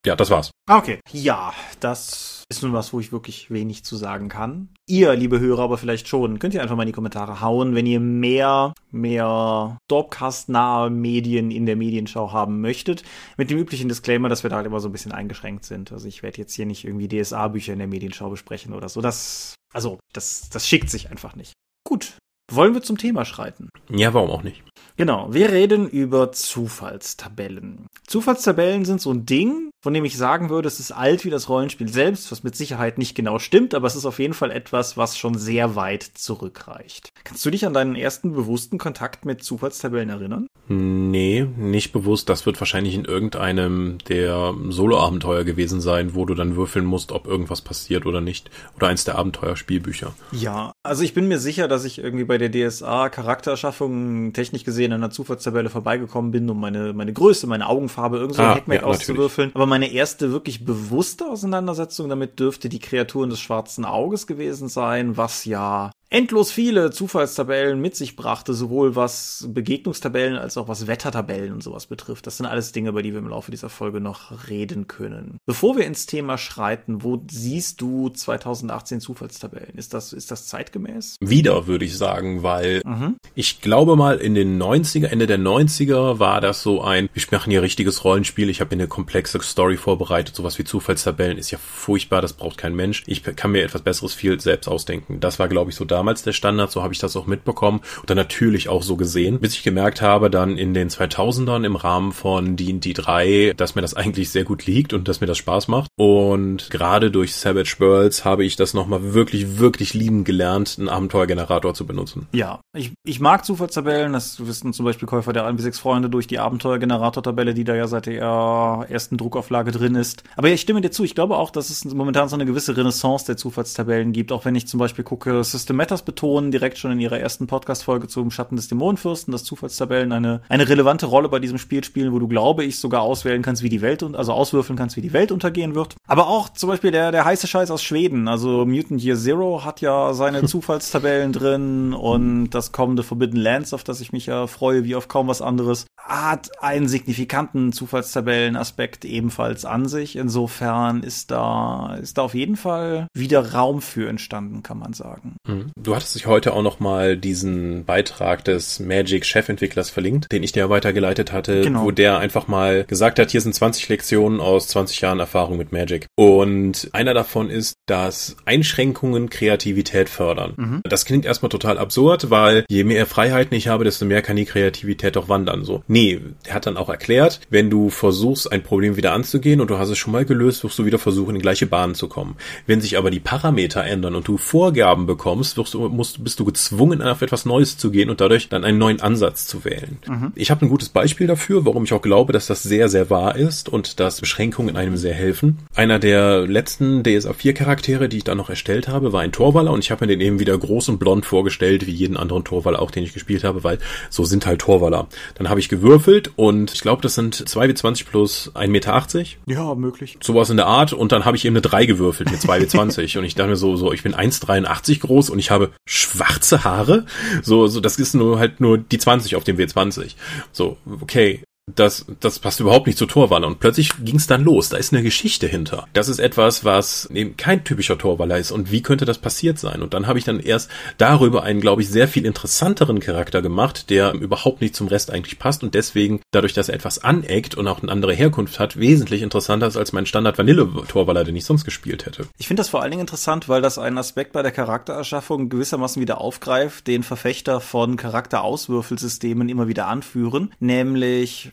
[SPEAKER 2] Ja, das war's.
[SPEAKER 1] Ah, okay. Ja, das ist nun was, wo ich wirklich wenig zu sagen kann. Ihr, liebe Hörer, aber vielleicht schon, könnt ihr einfach mal in die Kommentare hauen, wenn ihr mehr, mehr Dorpcast-nahe Medien in der Medienschau haben möchtet. Mit dem üblichen Disclaimer, dass wir da halt immer so ein bisschen eingeschränkt sind. Also ich werde jetzt hier nicht irgendwie DSA-Bücher in der Medienschau besprechen oder so. Das, also, das, das schickt sich einfach nicht. Gut. Wollen wir zum Thema schreiten?
[SPEAKER 2] Ja, warum auch nicht?
[SPEAKER 1] Genau, wir reden über Zufallstabellen. Zufallstabellen sind so ein Ding, von dem ich sagen würde, es ist alt wie das Rollenspiel selbst, was mit Sicherheit nicht genau stimmt, aber es ist auf jeden Fall etwas, was schon sehr weit zurückreicht. Kannst du dich an deinen ersten bewussten Kontakt mit Zufallstabellen erinnern?
[SPEAKER 2] Nee, nicht bewusst. Das wird wahrscheinlich in irgendeinem der Solo-Abenteuer gewesen sein, wo du dann würfeln musst, ob irgendwas passiert oder nicht. Oder eins der Abenteuerspielbücher.
[SPEAKER 1] Ja, also ich bin mir sicher, dass ich irgendwie bei der DSA Charakterschaffung technisch gesehen an einer Zufallstabelle vorbeigekommen bin, um meine, meine Größe, meine Augenfarbe, irgend so ein ah, Hackmack ja, auszuwürfeln. Aber meine erste wirklich bewusste Auseinandersetzung damit dürfte die Kreaturen des schwarzen Auges gewesen sein, was ja endlos viele Zufallstabellen mit sich brachte, sowohl was Begegnungstabellen als auch was Wettertabellen und sowas betrifft. Das sind alles Dinge, über die wir im Laufe dieser Folge noch reden können. Bevor wir ins Thema schreiten, wo siehst du 2018 Zufallstabellen? Ist das, ist das zeitgemäß?
[SPEAKER 2] Wieder, würde ich sagen, weil mhm. ich glaube mal in den 90er, Ende der 90er war das so ein, wir machen hier richtiges Rollenspiel, ich habe hier eine komplexe Story vorbereitet, sowas wie Zufallstabellen ist ja furchtbar, das braucht kein Mensch. Ich kann mir etwas besseres viel selbst ausdenken. Das war, glaube ich, so damals damals der Standard, so habe ich das auch mitbekommen und dann natürlich auch so gesehen, bis ich gemerkt habe, dann in den 2000ern im Rahmen von D&D 3, dass mir das eigentlich sehr gut liegt und dass mir das Spaß macht und gerade durch Savage Worlds habe ich das nochmal wirklich, wirklich lieben gelernt, einen Abenteuergenerator zu benutzen.
[SPEAKER 1] Ja, ich, ich mag Zufallstabellen, das wissen zum Beispiel Käufer der 1 6 Freunde durch die Abenteuergenerator-Tabelle, die da ja seit der ersten Druckauflage drin ist. Aber ich stimme dir zu, ich glaube auch, dass es momentan so eine gewisse Renaissance der Zufallstabellen gibt, auch wenn ich zum Beispiel gucke, System Matters betonen direkt schon in ihrer ersten Podcast-Folge zum Schatten des Dämonenfürsten, dass Zufallstabellen eine, eine relevante Rolle bei diesem Spiel spielen, wo du, glaube ich, sogar auswählen kannst, wie die Welt, also auswürfeln kannst, wie die Welt untergehen wird. Aber auch zum Beispiel der, der heiße Scheiß aus Schweden, also Mutant Year Zero hat ja seine Zufallstabellen drin und das kommende Forbidden Lands, auf das ich mich ja freue, wie auf kaum was anderes, hat einen signifikanten Zufallstabellenaspekt ebenfalls an sich. Insofern ist da, ist da auf jeden Fall wieder Raum für entstanden, kann man sagen.
[SPEAKER 2] Mhm. Du hattest dich heute auch noch mal diesen Beitrag des Magic-Chefentwicklers verlinkt, den ich dir weitergeleitet hatte, genau. wo der einfach mal gesagt hat, hier sind 20 Lektionen aus 20 Jahren Erfahrung mit Magic. Und einer davon ist, dass Einschränkungen Kreativität fördern. Mhm. Das klingt erstmal total absurd, weil je mehr Freiheiten ich habe, desto mehr kann die Kreativität auch wandern. So. Nee, er hat dann auch erklärt, wenn du versuchst, ein Problem wieder anzugehen und du hast es schon mal gelöst, wirst du wieder versuchen, in gleiche Bahnen zu kommen. Wenn sich aber die Parameter ändern und du Vorgaben bekommst, wirst du, musst, bist du gezwungen, auf etwas Neues zu gehen und dadurch dann einen neuen Ansatz zu wählen. Mhm. Ich habe ein gutes Beispiel dafür, warum ich auch glaube, dass das sehr, sehr wahr ist und dass Beschränkungen einem sehr helfen. Einer der letzten DSA 4 Charaktere, die ich da noch erstellt habe, war ein Torwaller und ich habe mir den eben wieder groß und blond vorgestellt, wie jeden anderen Torwaller auch, den ich gespielt habe, weil so sind halt Torwaller. Dann habe ich gewürfelt und ich glaube, das sind 2w20 plus 1,80 Meter.
[SPEAKER 1] Ja, möglich.
[SPEAKER 2] Sowas in der Art und dann habe ich eben eine 3 gewürfelt mit 2w20 und ich dachte mir so, so, ich bin 1,83 groß und ich habe schwarze Haare. So, so, das ist nur halt nur die 20 auf dem W20. So, okay, das, das passt überhaupt nicht zur Torwaller. Und plötzlich ging es dann los. Da ist eine Geschichte hinter. Das ist etwas, was eben kein typischer Torwaller ist. Und wie könnte das passiert sein? Und dann habe ich dann erst darüber einen, glaube ich, sehr viel interessanteren Charakter gemacht, der überhaupt nicht zum Rest eigentlich passt und deswegen, dadurch, dass er etwas aneckt und auch eine andere Herkunft hat, wesentlich interessanter ist als mein Standard-Vanille-Torwaller, den ich sonst gespielt hätte.
[SPEAKER 1] Ich finde das vor allen Dingen interessant, weil das einen Aspekt bei der Charaktererschaffung gewissermaßen wieder aufgreift, den Verfechter von Charakterauswürfelsystemen immer wieder anführen, nämlich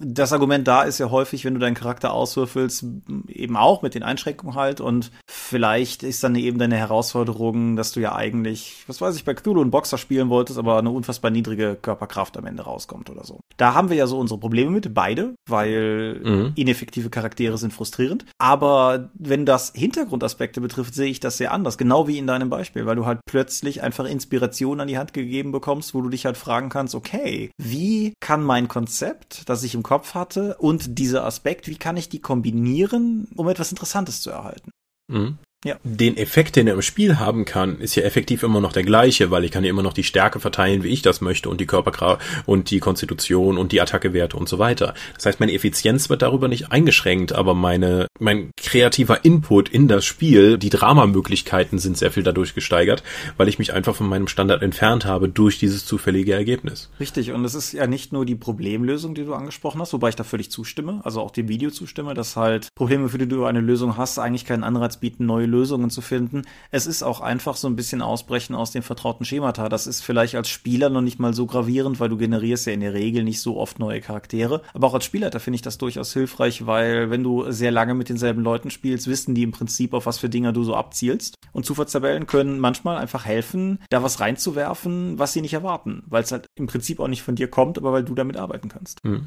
[SPEAKER 1] das Argument da ist ja häufig, wenn du deinen Charakter auswürfelst, eben auch mit den Einschränkungen halt und vielleicht ist dann eben deine Herausforderung, dass du ja eigentlich, was weiß ich, bei Cthulhu einen Boxer spielen wolltest, aber eine unfassbar niedrige Körperkraft am Ende rauskommt oder so. Da haben wir ja so unsere Probleme mit, beide, weil mhm. ineffektive Charaktere sind frustrierend. Aber wenn das Hintergrundaspekte betrifft, sehe ich das sehr anders, genau wie in deinem Beispiel, weil du halt plötzlich einfach Inspiration an die Hand gegeben bekommst, wo du dich halt fragen kannst, okay, wie kann mein Konzept, das ich im Kopf hatte und dieser Aspekt, wie kann ich die kombinieren, um etwas Interessantes zu erhalten?
[SPEAKER 2] Mhm. Ja. Den Effekt, den er im Spiel haben kann, ist ja effektiv immer noch der gleiche, weil ich kann ja immer noch die Stärke verteilen, wie ich das möchte und die Körperkraft und die Konstitution und die Attackewerte und so weiter. Das heißt, meine Effizienz wird darüber nicht eingeschränkt, aber meine, mein kreativer Input in das Spiel, die Dramamöglichkeiten sind sehr viel dadurch gesteigert, weil ich mich einfach von meinem Standard entfernt habe durch dieses zufällige Ergebnis.
[SPEAKER 1] Richtig. Und es ist ja nicht nur die Problemlösung, die du angesprochen hast, wobei ich da völlig zustimme, also auch dem Video zustimme, dass halt Probleme, für die du eine Lösung hast, eigentlich keinen Anreiz bieten, neue Lösungen zu finden. Es ist auch einfach so ein bisschen Ausbrechen aus dem vertrauten Schemata. Das ist vielleicht als Spieler noch nicht mal so gravierend, weil du generierst ja in der Regel nicht so oft neue Charaktere. Aber auch als Spielleiter finde ich das durchaus hilfreich, weil wenn du sehr lange mit denselben Leuten spielst, wissen die im Prinzip, auf was für Dinge du so abzielst. Und Zufallstabellen können manchmal einfach helfen, da was reinzuwerfen, was sie nicht erwarten, weil es halt im Prinzip auch nicht von dir kommt, aber weil du damit arbeiten kannst. Hm.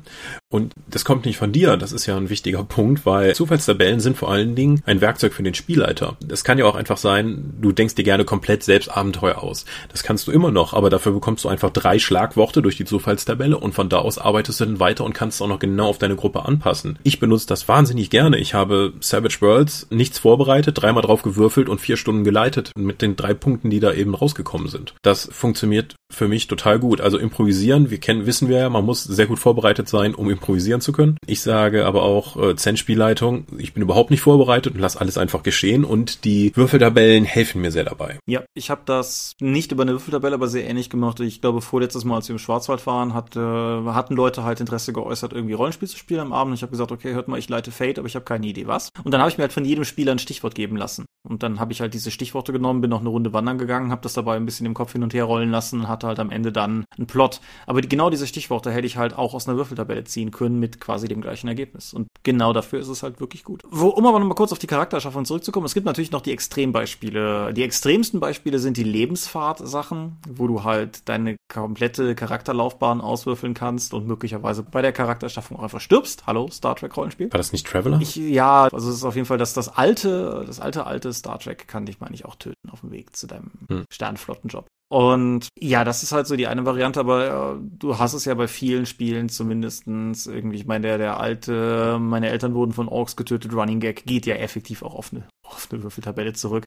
[SPEAKER 2] Und das kommt nicht von dir, das ist ja ein wichtiger Punkt, weil Zufallstabellen sind vor allen Dingen ein Werkzeug für den Spielleiter. Es kann ja auch einfach sein, du denkst dir gerne komplett selbst Abenteuer aus. Das kannst du immer noch, aber dafür bekommst du einfach drei Schlagworte durch die Zufallstabelle und von da aus arbeitest du dann weiter und kannst auch noch genau auf deine Gruppe anpassen. Ich benutze das wahnsinnig gerne. Ich habe Savage Worlds nichts vorbereitet, dreimal drauf gewürfelt und vier Stunden geleitet mit den drei Punkten, die da eben rausgekommen sind. Das funktioniert für mich total gut. Also improvisieren, wir kennen, wissen wir ja, man muss sehr gut vorbereitet sein, um improvisieren zu können. Ich sage aber auch äh, Zen-Spielleitung, ich bin überhaupt nicht vorbereitet und lasse alles einfach geschehen und die Würfeltabellen helfen mir sehr dabei.
[SPEAKER 1] Ja, ich habe das nicht über eine Würfeltabelle, aber sehr ähnlich gemacht. Ich glaube, vorletztes Mal, als wir im Schwarzwald waren, hat, äh, hatten Leute halt Interesse geäußert, irgendwie Rollenspiel zu spielen am Abend. Ich habe gesagt, okay, hört mal, ich leite Fate, aber ich habe keine Idee was. Und dann habe ich mir halt von jedem Spieler ein Stichwort geben lassen. Und dann habe ich halt diese Stichworte genommen, bin noch eine Runde wandern gegangen, habe das dabei ein bisschen im Kopf hin und her rollen lassen und hatte halt am Ende dann einen Plot. Aber die, genau diese Stichworte hätte ich halt auch aus einer Würfeltabelle ziehen können mit quasi dem gleichen Ergebnis. Und genau dafür ist es halt wirklich gut. Wo, um aber nochmal kurz auf die Charaktererschaffung zurückzukommen, es gibt natürlich noch die Extrembeispiele. Die extremsten Beispiele sind die Lebensfahrt-Sachen, wo du halt deine komplette Charakterlaufbahn auswürfeln kannst und möglicherweise bei der Charaktererschaffung auch einfach stirbst. Hallo, Star Trek Rollenspiel.
[SPEAKER 2] War das nicht Traveler?
[SPEAKER 1] Ich, ja, also es ist auf jeden Fall das, das alte, das alte, alte Star Trek kann dich, meine ich, auch töten auf dem Weg zu deinem hm. Sternflottenjob. Und ja, das ist halt so die eine Variante, aber äh, du hast es ja bei vielen Spielen zumindestens irgendwie. Ich meine, der, der alte, meine Eltern wurden von Orks getötet, Running Gag geht ja effektiv auch auf eine, auf eine Würfeltabelle zurück.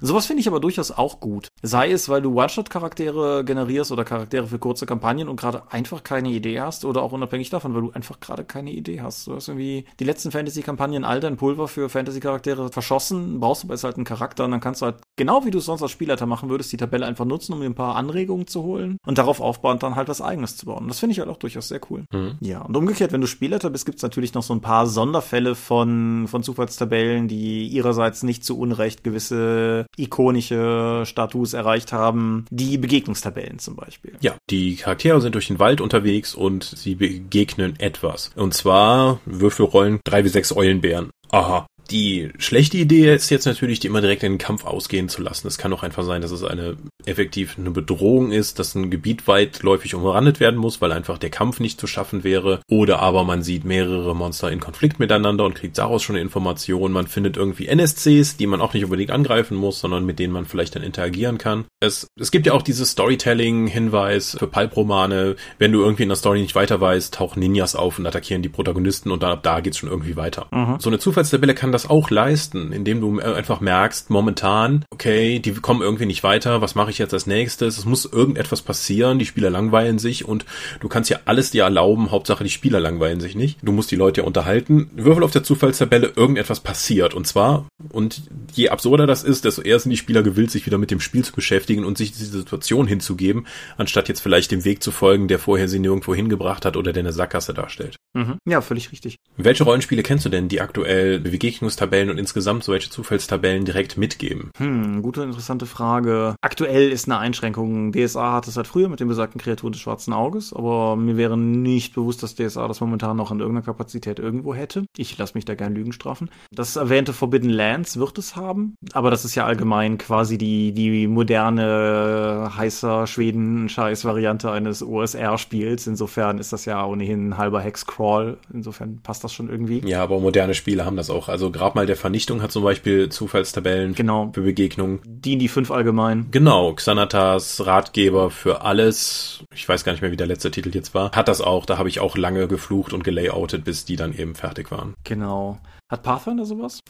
[SPEAKER 1] Sowas finde ich aber durchaus auch gut. Sei es, weil du One-Shot-Charaktere generierst oder Charaktere für kurze Kampagnen und gerade einfach keine Idee hast oder auch unabhängig davon, weil du einfach gerade keine Idee hast. Du hast irgendwie die letzten Fantasy-Kampagnen all dein Pulver für Fantasy-Charaktere verschossen, brauchst du aber jetzt halt einen Charakter und dann kannst du halt genau wie du es sonst als Spielleiter machen würdest, die Tabelle einfach nutzen, um dir ein paar Anregungen zu holen und darauf aufbauend dann halt was eigenes zu bauen. Das finde ich halt auch durchaus sehr cool. Mhm. Ja, und umgekehrt, wenn du Spielleiter bist, gibt es natürlich noch so ein paar Sonderfälle von, von Zufallstabellen, die ihrerseits nicht zu Unrecht gewisse ikonische Status erreicht haben. Die Begegnungstabellen zum Beispiel.
[SPEAKER 2] Ja, die Charaktere sind durch den Wald unterwegs und sie begegnen etwas. Und zwar Würfelrollen drei wie sechs Eulenbären. Aha, die schlechte Idee ist jetzt natürlich, die immer direkt in den Kampf ausgehen zu lassen. Es kann auch einfach sein, dass es eine effektiv eine Bedrohung ist, dass ein Gebiet weitläufig umrandet werden muss, weil einfach der Kampf nicht zu schaffen wäre. Oder aber man sieht mehrere Monster in Konflikt miteinander und kriegt daraus schon eine Information. Man findet irgendwie NSCs, die man auch nicht unbedingt angreifen muss, sondern mit denen man vielleicht dann interagieren kann. Es, es gibt ja auch dieses Storytelling-Hinweis für Pulp-Romane. Wenn du irgendwie in der Story nicht weiter weißt, tauchen Ninjas auf und attackieren die Protagonisten und dann ab da geht's schon irgendwie weiter. Mhm. So eine Zufallstabelle kann das auch leisten, indem du einfach merkst, momentan, okay, die kommen irgendwie nicht weiter, was mache ich jetzt als nächstes? Es muss irgendetwas passieren, die Spieler langweilen sich und du kannst ja alles dir erlauben, Hauptsache die Spieler langweilen sich nicht. Du musst die Leute ja unterhalten. Würfel auf der Zufallstabelle, irgendetwas passiert und zwar, und je absurder das ist, desto eher sind die Spieler gewillt, sich wieder mit dem Spiel zu beschäftigen und sich diese Situation hinzugeben, anstatt jetzt vielleicht dem Weg zu folgen, der vorher sie nirgendwo hingebracht hat oder der eine Sackgasse darstellt.
[SPEAKER 1] Mhm. Ja, völlig richtig.
[SPEAKER 2] Welche Rollenspiele kennst du denn, die aktuell Begegnungstabellen und insgesamt solche Zufallstabellen direkt mitgeben?
[SPEAKER 1] Hm, gute, interessante Frage. Aktuell ist eine Einschränkung. DSA hat es halt früher mit den besagten Kreaturen des schwarzen Auges, aber mir wäre nicht bewusst, dass DSA das momentan noch in irgendeiner Kapazität irgendwo hätte. Ich lasse mich da gern Lügen strafen. Das erwähnte Forbidden Lands wird es haben, aber das ist ja allgemein quasi die, die moderne, heißer Schweden-Scheiß-Variante eines OSR-Spiels. Insofern ist das ja ohnehin ein halber Hexcrawl. Insofern passt das schon irgendwie.
[SPEAKER 2] Ja, aber moderne Spiele haben das auch. Also Grabmal der Vernichtung hat zum Beispiel Zufallstabellen
[SPEAKER 1] genau.
[SPEAKER 2] für Begegnungen.
[SPEAKER 1] Die in die fünf allgemein.
[SPEAKER 2] Genau, Xanatas Ratgeber für alles, ich weiß gar nicht mehr, wie der letzte Titel jetzt war, hat das auch. Da habe ich auch lange geflucht und gelayoutet, bis die dann eben fertig waren.
[SPEAKER 1] Genau. Hat Pathfinder sowas?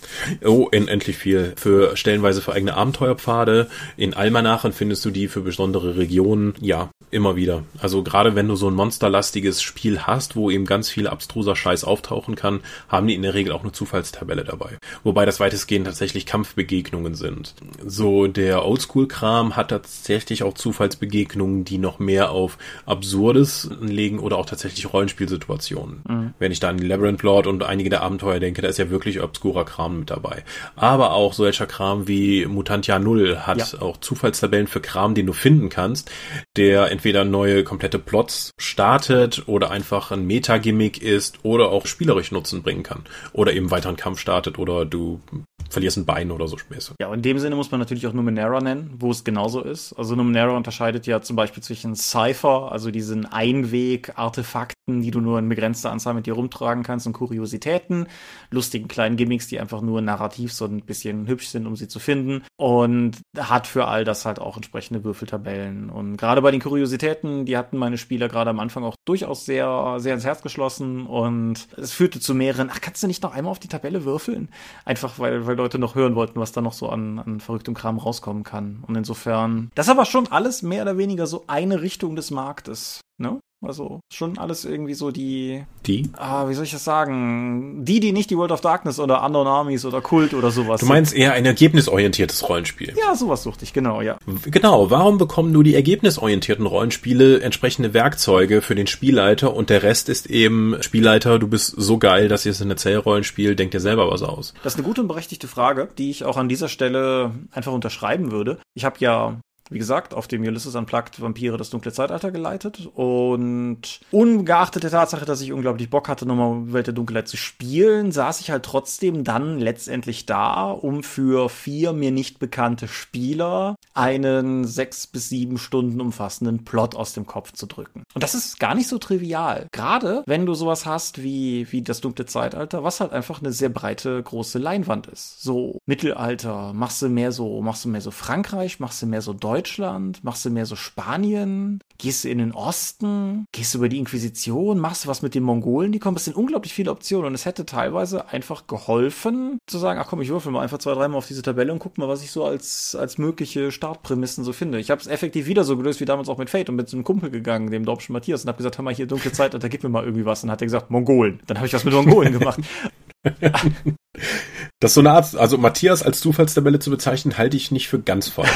[SPEAKER 2] Oh, endlich viel. Für stellenweise für eigene Abenteuerpfade. In Almanachen findest du die für besondere Regionen. Ja, immer wieder. Also gerade wenn du so ein monsterlastiges Spiel hast, wo eben ganz viel abstruser Scheiß auftauchen kann, haben die in der Regel auch eine Zufallstabelle dabei. Wobei das weitestgehend tatsächlich Kampfbegegnungen sind. So der Oldschool-Kram hat tatsächlich auch Zufallsbegegnungen, die noch mehr auf Absurdes legen oder auch tatsächlich Rollenspielsituationen. Mhm. Wenn ich da an die Labyrinth Lord und einige der Abenteuer denke, da ist ja wirklich obskurer Kram mit dabei. Aber auch solcher Kram wie Mutantia Null hat ja. auch Zufallstabellen für Kram, den du finden kannst, der entweder neue komplette Plots startet oder einfach ein Meta-Gimmick ist oder auch spielerisch Nutzen bringen kann. Oder eben weiteren Kampf startet oder du verlierst ein Bein oder so Späße.
[SPEAKER 1] Ja, in dem Sinne muss man natürlich auch Numenera nennen, wo es genauso ist. Also Numenera unterscheidet ja zum Beispiel zwischen Cypher, also diesen Einweg-Artefakten, die du nur in begrenzter Anzahl mit dir rumtragen kannst und Kuriositäten, lustigen kleinen Gimmicks, die einfach nur narrativ so ein bisschen hübsch sind, um sie zu finden und hat für all das halt auch entsprechende Würfeltabellen. Und gerade bei den Kuriositäten, die hatten meine Spieler gerade am Anfang auch durchaus sehr, sehr ins Herz geschlossen und es führte zu mehreren, ach, kannst du nicht noch einmal auf die Tabelle würfeln? Einfach weil, weil Leute noch hören wollten, was da noch so an, an verrücktem Kram rauskommen kann. Und insofern, das ist aber schon alles mehr oder weniger so eine Richtung des Marktes. Ne? Also schon alles irgendwie so die.
[SPEAKER 2] Die?
[SPEAKER 1] Ah, wie soll ich das sagen? Die, die nicht die World of Darkness oder Unknown Armies oder Kult oder sowas.
[SPEAKER 2] Du meinst eher ein ergebnisorientiertes Rollenspiel?
[SPEAKER 1] Ja, sowas suchte ich, genau, ja.
[SPEAKER 2] Genau, warum bekommen nur die ergebnisorientierten Rollenspiele entsprechende Werkzeuge für den Spielleiter und der Rest ist eben Spielleiter, du bist so geil, dass ihr es in der Zellrollenspiel, denk dir selber was aus.
[SPEAKER 1] Das ist eine gute und berechtigte Frage, die ich auch an dieser Stelle einfach unterschreiben würde. Ich habe ja wie gesagt, auf dem Ulysses Unplugged Vampire das dunkle Zeitalter geleitet. Und ungeachtet der Tatsache, dass ich unglaublich Bock hatte, nochmal Welt der Dunkelheit zu spielen, saß ich halt trotzdem dann letztendlich da, um für vier mir nicht bekannte Spieler einen sechs bis sieben Stunden umfassenden Plot aus dem Kopf zu drücken. Und das ist gar nicht so trivial. Gerade wenn du sowas hast wie, wie das dunkle Zeitalter, was halt einfach eine sehr breite, große Leinwand ist. So Mittelalter, machst du mehr so, machst du mehr so Frankreich, machst du mehr so Deutschland? Machst du mehr so Spanien? Gehst du in den Osten? Gehst du über die Inquisition? Machst du was mit den Mongolen? Die kommen. Es sind unglaublich viele Optionen und es hätte teilweise einfach geholfen, zu sagen, ach komm, ich würfel mal einfach zwei, dreimal auf diese Tabelle und guck mal, was ich so als, als mögliche Startprämissen so finde. Ich habe es effektiv wieder so gelöst wie damals auch mit Fate und bin zu einem Kumpel gegangen, dem Dorpschen Matthias, und habe gesagt, hör mal, hier dunkle Zeit, da gib mir mal irgendwie was. Und dann hat er gesagt, Mongolen. Dann habe ich was mit Mongolen gemacht.
[SPEAKER 2] Das ist so eine Art, also Matthias als Zufallstabelle zu bezeichnen, halte ich nicht für ganz falsch.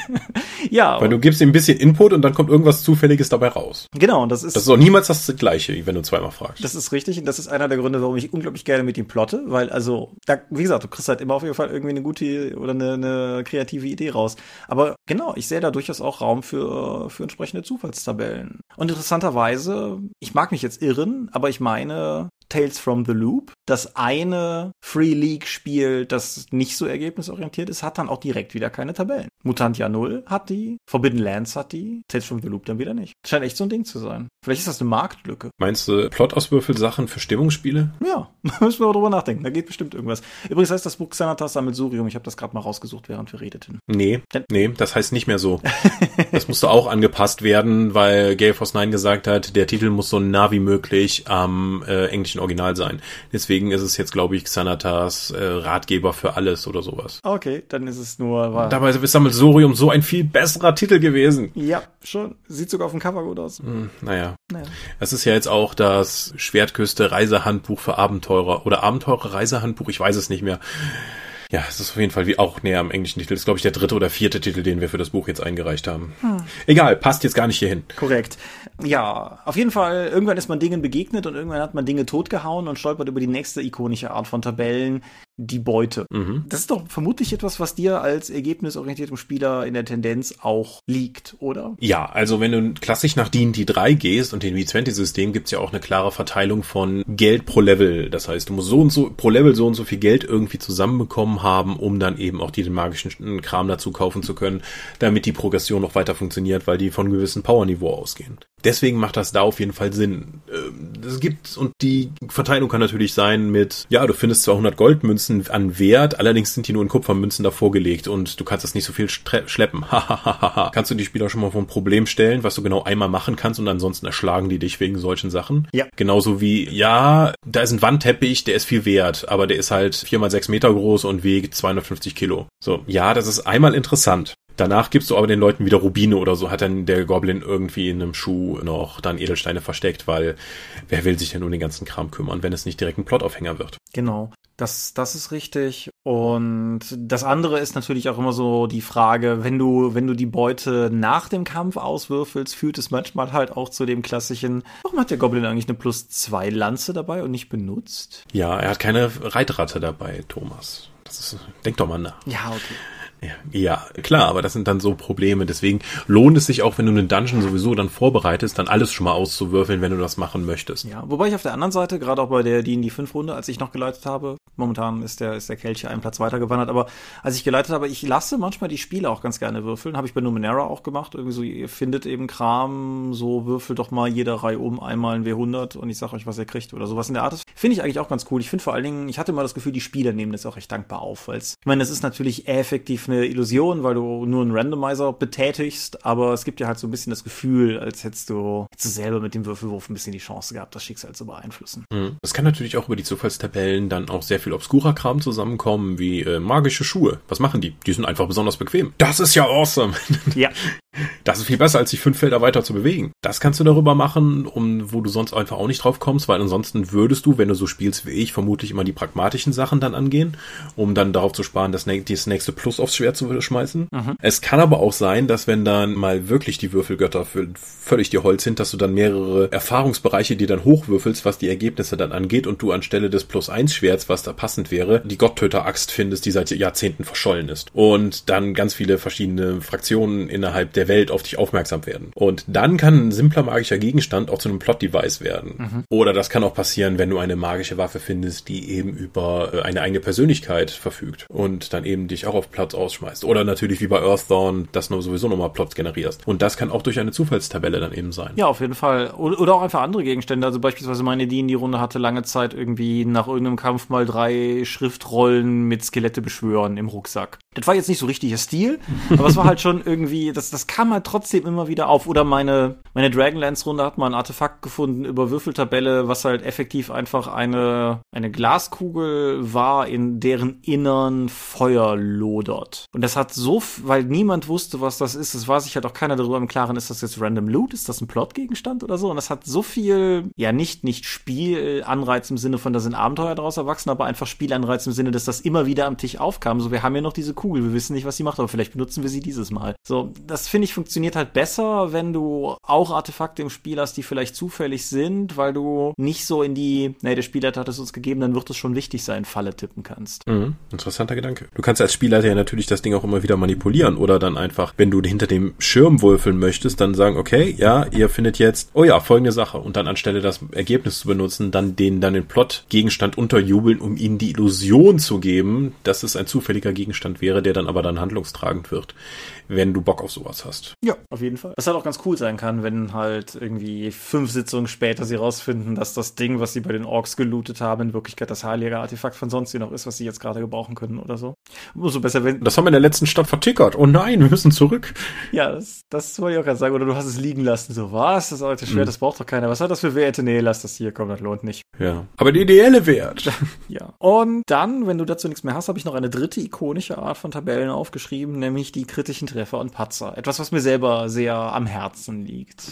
[SPEAKER 1] ja.
[SPEAKER 2] Weil du gibst ihm ein bisschen Input und dann kommt irgendwas Zufälliges dabei raus.
[SPEAKER 1] Genau, und das ist.
[SPEAKER 2] Das ist auch niemals das Gleiche, wenn du zweimal fragst.
[SPEAKER 1] Das ist richtig und das ist einer der Gründe, warum ich unglaublich gerne mit ihm plotte, weil, also, da, wie gesagt, du kriegst halt immer auf jeden Fall irgendwie eine gute oder eine, eine kreative Idee raus. Aber genau, ich sehe da durchaus auch Raum für, für entsprechende Zufallstabellen. Und interessanterweise, ich mag mich jetzt irren, aber ich meine, Tales from the Loop. Das eine Free League Spiel, das nicht so ergebnisorientiert ist, hat dann auch direkt wieder keine Tabellen. Mutantia 0 hat die, Forbidden Lands hat die, Tales from the Loop dann wieder nicht. Scheint echt so ein Ding zu sein. Vielleicht ist das eine Marktlücke.
[SPEAKER 2] Meinst du Plot-Auswürfelsachen für Stimmungsspiele?
[SPEAKER 1] Ja, müssen wir mal drüber nachdenken. Da geht bestimmt irgendwas. Übrigens heißt das Buch Xanatas Sammelsurium. Ich habe das gerade mal rausgesucht, während wir redeten.
[SPEAKER 2] Nee, Denn nee, das heißt nicht mehr so. das musste auch angepasst werden, weil Gale Force 9 gesagt hat, der Titel muss so nah wie möglich am äh, englischen englischen Original sein. Deswegen ist es jetzt, glaube ich, Xanatas äh, Ratgeber für alles oder sowas.
[SPEAKER 1] Okay, dann ist es nur. War
[SPEAKER 2] Dabei ist Sammelsurium so ein viel besserer Titel gewesen.
[SPEAKER 1] Ja, schon. Sieht sogar auf dem Cover gut aus.
[SPEAKER 2] Hm, naja. naja. Es ist ja jetzt auch das Schwertküste Reisehandbuch für Abenteurer oder Abenteurer Reisehandbuch, ich weiß es nicht mehr. Ja, es ist auf jeden Fall wie auch näher am englischen Titel. Das ist, glaube ich, der dritte oder vierte Titel, den wir für das Buch jetzt eingereicht haben. Hm. Egal, passt jetzt gar nicht hierhin.
[SPEAKER 1] Korrekt. Ja, auf jeden Fall, irgendwann ist man Dingen begegnet und irgendwann hat man Dinge totgehauen und stolpert über die nächste ikonische Art von Tabellen, die Beute. Mhm. Das ist doch vermutlich etwas, was dir als ergebnisorientiertem Spieler in der Tendenz auch liegt, oder?
[SPEAKER 2] Ja, also wenn du klassisch nach D&D 3 gehst und den V20-System gibt's ja auch eine klare Verteilung von Geld pro Level. Das heißt, du musst so und so pro Level so und so viel Geld irgendwie zusammenbekommen haben, um dann eben auch den magischen Kram dazu kaufen zu können, damit die Progression noch weiter funktioniert, weil die von gewissen Powerniveau ausgehen. Deswegen macht das da auf jeden Fall Sinn. Es ähm, gibt, und die Verteilung kann natürlich sein mit, ja, du findest 200 Goldmünzen an Wert, allerdings sind die nur in Kupfermünzen davor gelegt und du kannst das nicht so viel schleppen. kannst du die Spieler schon mal vor ein Problem stellen, was du genau einmal machen kannst und ansonsten erschlagen die dich wegen solchen Sachen?
[SPEAKER 1] Ja.
[SPEAKER 2] Genauso wie, ja, da ist ein Wandteppich, der ist viel wert, aber der ist halt vier mal sechs Meter groß und wiegt 250 Kilo. So, ja, das ist einmal interessant. Danach gibst du aber den Leuten wieder Rubine oder so, hat dann der Goblin irgendwie in einem Schuh noch dann Edelsteine versteckt, weil wer will sich denn um den ganzen Kram kümmern, wenn es nicht direkt ein Plotaufhänger wird?
[SPEAKER 1] Genau. Das, das ist richtig. Und das andere ist natürlich auch immer so die Frage, wenn du, wenn du die Beute nach dem Kampf auswürfelst, führt es manchmal halt auch zu dem klassischen, warum hat der Goblin eigentlich eine plus zwei Lanze dabei und nicht benutzt?
[SPEAKER 2] Ja, er hat keine Reitratte dabei, Thomas. Das ist, denk doch mal nach.
[SPEAKER 1] Ja, okay.
[SPEAKER 2] Ja, klar, aber das sind dann so Probleme. Deswegen lohnt es sich auch, wenn du einen Dungeon sowieso dann vorbereitest, dann alles schon mal auszuwürfeln, wenn du das machen möchtest.
[SPEAKER 1] Ja, wobei ich auf der anderen Seite, gerade auch bei der die in die fünf Runde, als ich noch geleitet habe, momentan ist der, ist der Kelch einen Platz weitergewandert, aber als ich geleitet habe, ich lasse manchmal die Spiele auch ganz gerne würfeln. Habe ich bei Numenera auch gemacht. Irgendwie so, ihr findet eben Kram, so würfelt doch mal jeder Reihe um einmal ein W100 und ich sag euch, was ihr kriegt oder sowas in der Art. Finde ich eigentlich auch ganz cool. Ich finde vor allen Dingen, ich hatte immer das Gefühl, die Spieler nehmen das auch recht dankbar auf, weil ich meine, es ist natürlich effektiv eine Illusion, weil du nur einen Randomizer betätigst, aber es gibt ja halt so ein bisschen das Gefühl, als hättest du, hättest du selber mit dem Würfelwurf ein bisschen die Chance gehabt, das Schicksal zu beeinflussen.
[SPEAKER 2] Mhm. Das kann natürlich auch über die Zufallstabellen dann auch sehr viel obskurer Kram zusammenkommen, wie äh, magische Schuhe. Was machen die? Die sind einfach besonders bequem. Das ist ja awesome.
[SPEAKER 1] Ja.
[SPEAKER 2] Das ist viel besser, als sich fünf Felder weiter zu bewegen. Das kannst du darüber machen, um, wo du sonst einfach auch nicht drauf kommst, weil ansonsten würdest du, wenn du so spielst wie ich, vermutlich immer die pragmatischen Sachen dann angehen, um dann darauf zu sparen, das, das nächste Plus aufs Schwert zu schmeißen. Mhm. Es kann aber auch sein, dass wenn dann mal wirklich die Würfelgötter völlig dir Holz sind, dass du dann mehrere Erfahrungsbereiche dir dann hochwürfelst, was die Ergebnisse dann angeht und du anstelle des Plus 1 Schwerts, was da passend wäre, die Gotttöter-Axt findest, die seit Jahrzehnten verschollen ist. Und dann ganz viele verschiedene Fraktionen innerhalb der Welt auf dich aufmerksam werden. Und dann kann ein simpler magischer Gegenstand auch zu einem Plot-Device werden. Mhm. Oder das kann auch passieren, wenn du eine magische Waffe findest, die eben über äh, eine eigene Persönlichkeit verfügt und dann eben dich auch auf Plots ausschmeißt. Oder natürlich wie bei Earthdawn, dass du sowieso nochmal Plots generierst. Und das kann auch durch eine Zufallstabelle dann eben sein.
[SPEAKER 1] Ja, auf jeden Fall. Oder auch einfach andere Gegenstände. Also beispielsweise meine D&D-Runde hatte lange Zeit irgendwie nach irgendeinem Kampf mal drei Schriftrollen mit Skelette beschwören im Rucksack. Das war jetzt nicht so richtiger Stil, aber es war halt schon irgendwie, das, das kam halt trotzdem immer wieder auf. Oder meine, meine Dragonlance-Runde hat mal ein Artefakt gefunden über Würfeltabelle, was halt effektiv einfach eine, eine Glaskugel war, in deren Innern Feuer lodert. Und das hat so, weil niemand wusste, was das ist, es war sich halt auch keiner darüber im Klaren, ist das jetzt Random Loot, ist das ein Plotgegenstand oder so? Und das hat so viel, ja nicht, nicht Spielanreiz im Sinne von, da sind Abenteuer daraus erwachsen, aber einfach Spielanreiz im Sinne, dass das immer wieder am Tisch aufkam. So, wir haben ja noch diese Kugel, wir wissen nicht, was sie macht, aber vielleicht benutzen wir sie dieses Mal. So, das finde ich funktioniert halt besser, wenn du auch Artefakte im Spiel hast, die vielleicht zufällig sind, weil du nicht so in die, nee, der Spielleiter hat es uns gegeben, dann wird es schon wichtig sein, Falle tippen kannst.
[SPEAKER 2] Mhm, interessanter Gedanke. Du kannst als Spielleiter ja natürlich das Ding auch immer wieder manipulieren oder dann einfach, wenn du hinter dem Schirm würfeln möchtest, dann sagen, okay, ja, ihr findet jetzt, oh ja, folgende Sache und dann anstelle das Ergebnis zu benutzen, dann den dann den Plot-Gegenstand unterjubeln, um ihnen die Illusion zu geben, dass es ein zufälliger Gegenstand wäre, der dann aber dann handlungstragend wird wenn du Bock auf sowas hast.
[SPEAKER 1] Ja, auf jeden Fall. Was halt auch ganz cool sein kann, wenn halt irgendwie fünf Sitzungen später sie rausfinden, dass das Ding, was sie bei den Orks gelootet haben, in Wirklichkeit das heilige Artefakt von sonst wie noch ist, was sie jetzt gerade gebrauchen können oder so. Umso besser, wenn.
[SPEAKER 2] Das haben wir in der letzten Stadt vertickert. Oh nein, wir müssen zurück.
[SPEAKER 1] Ja, das, das wollte ich auch gerade sagen. Oder du hast es liegen lassen. So, was? Das alte Schwert, mhm. das braucht doch keiner. Was hat das für Werte? Nee, lass das hier, komm, das lohnt nicht.
[SPEAKER 2] Ja. Aber die ideelle Wert.
[SPEAKER 1] ja. Und dann, wenn du dazu nichts mehr hast, habe ich noch eine dritte ikonische Art von Tabellen aufgeschrieben, nämlich die kritischen Treffer und Patzer. Etwas, was mir selber sehr am Herzen liegt.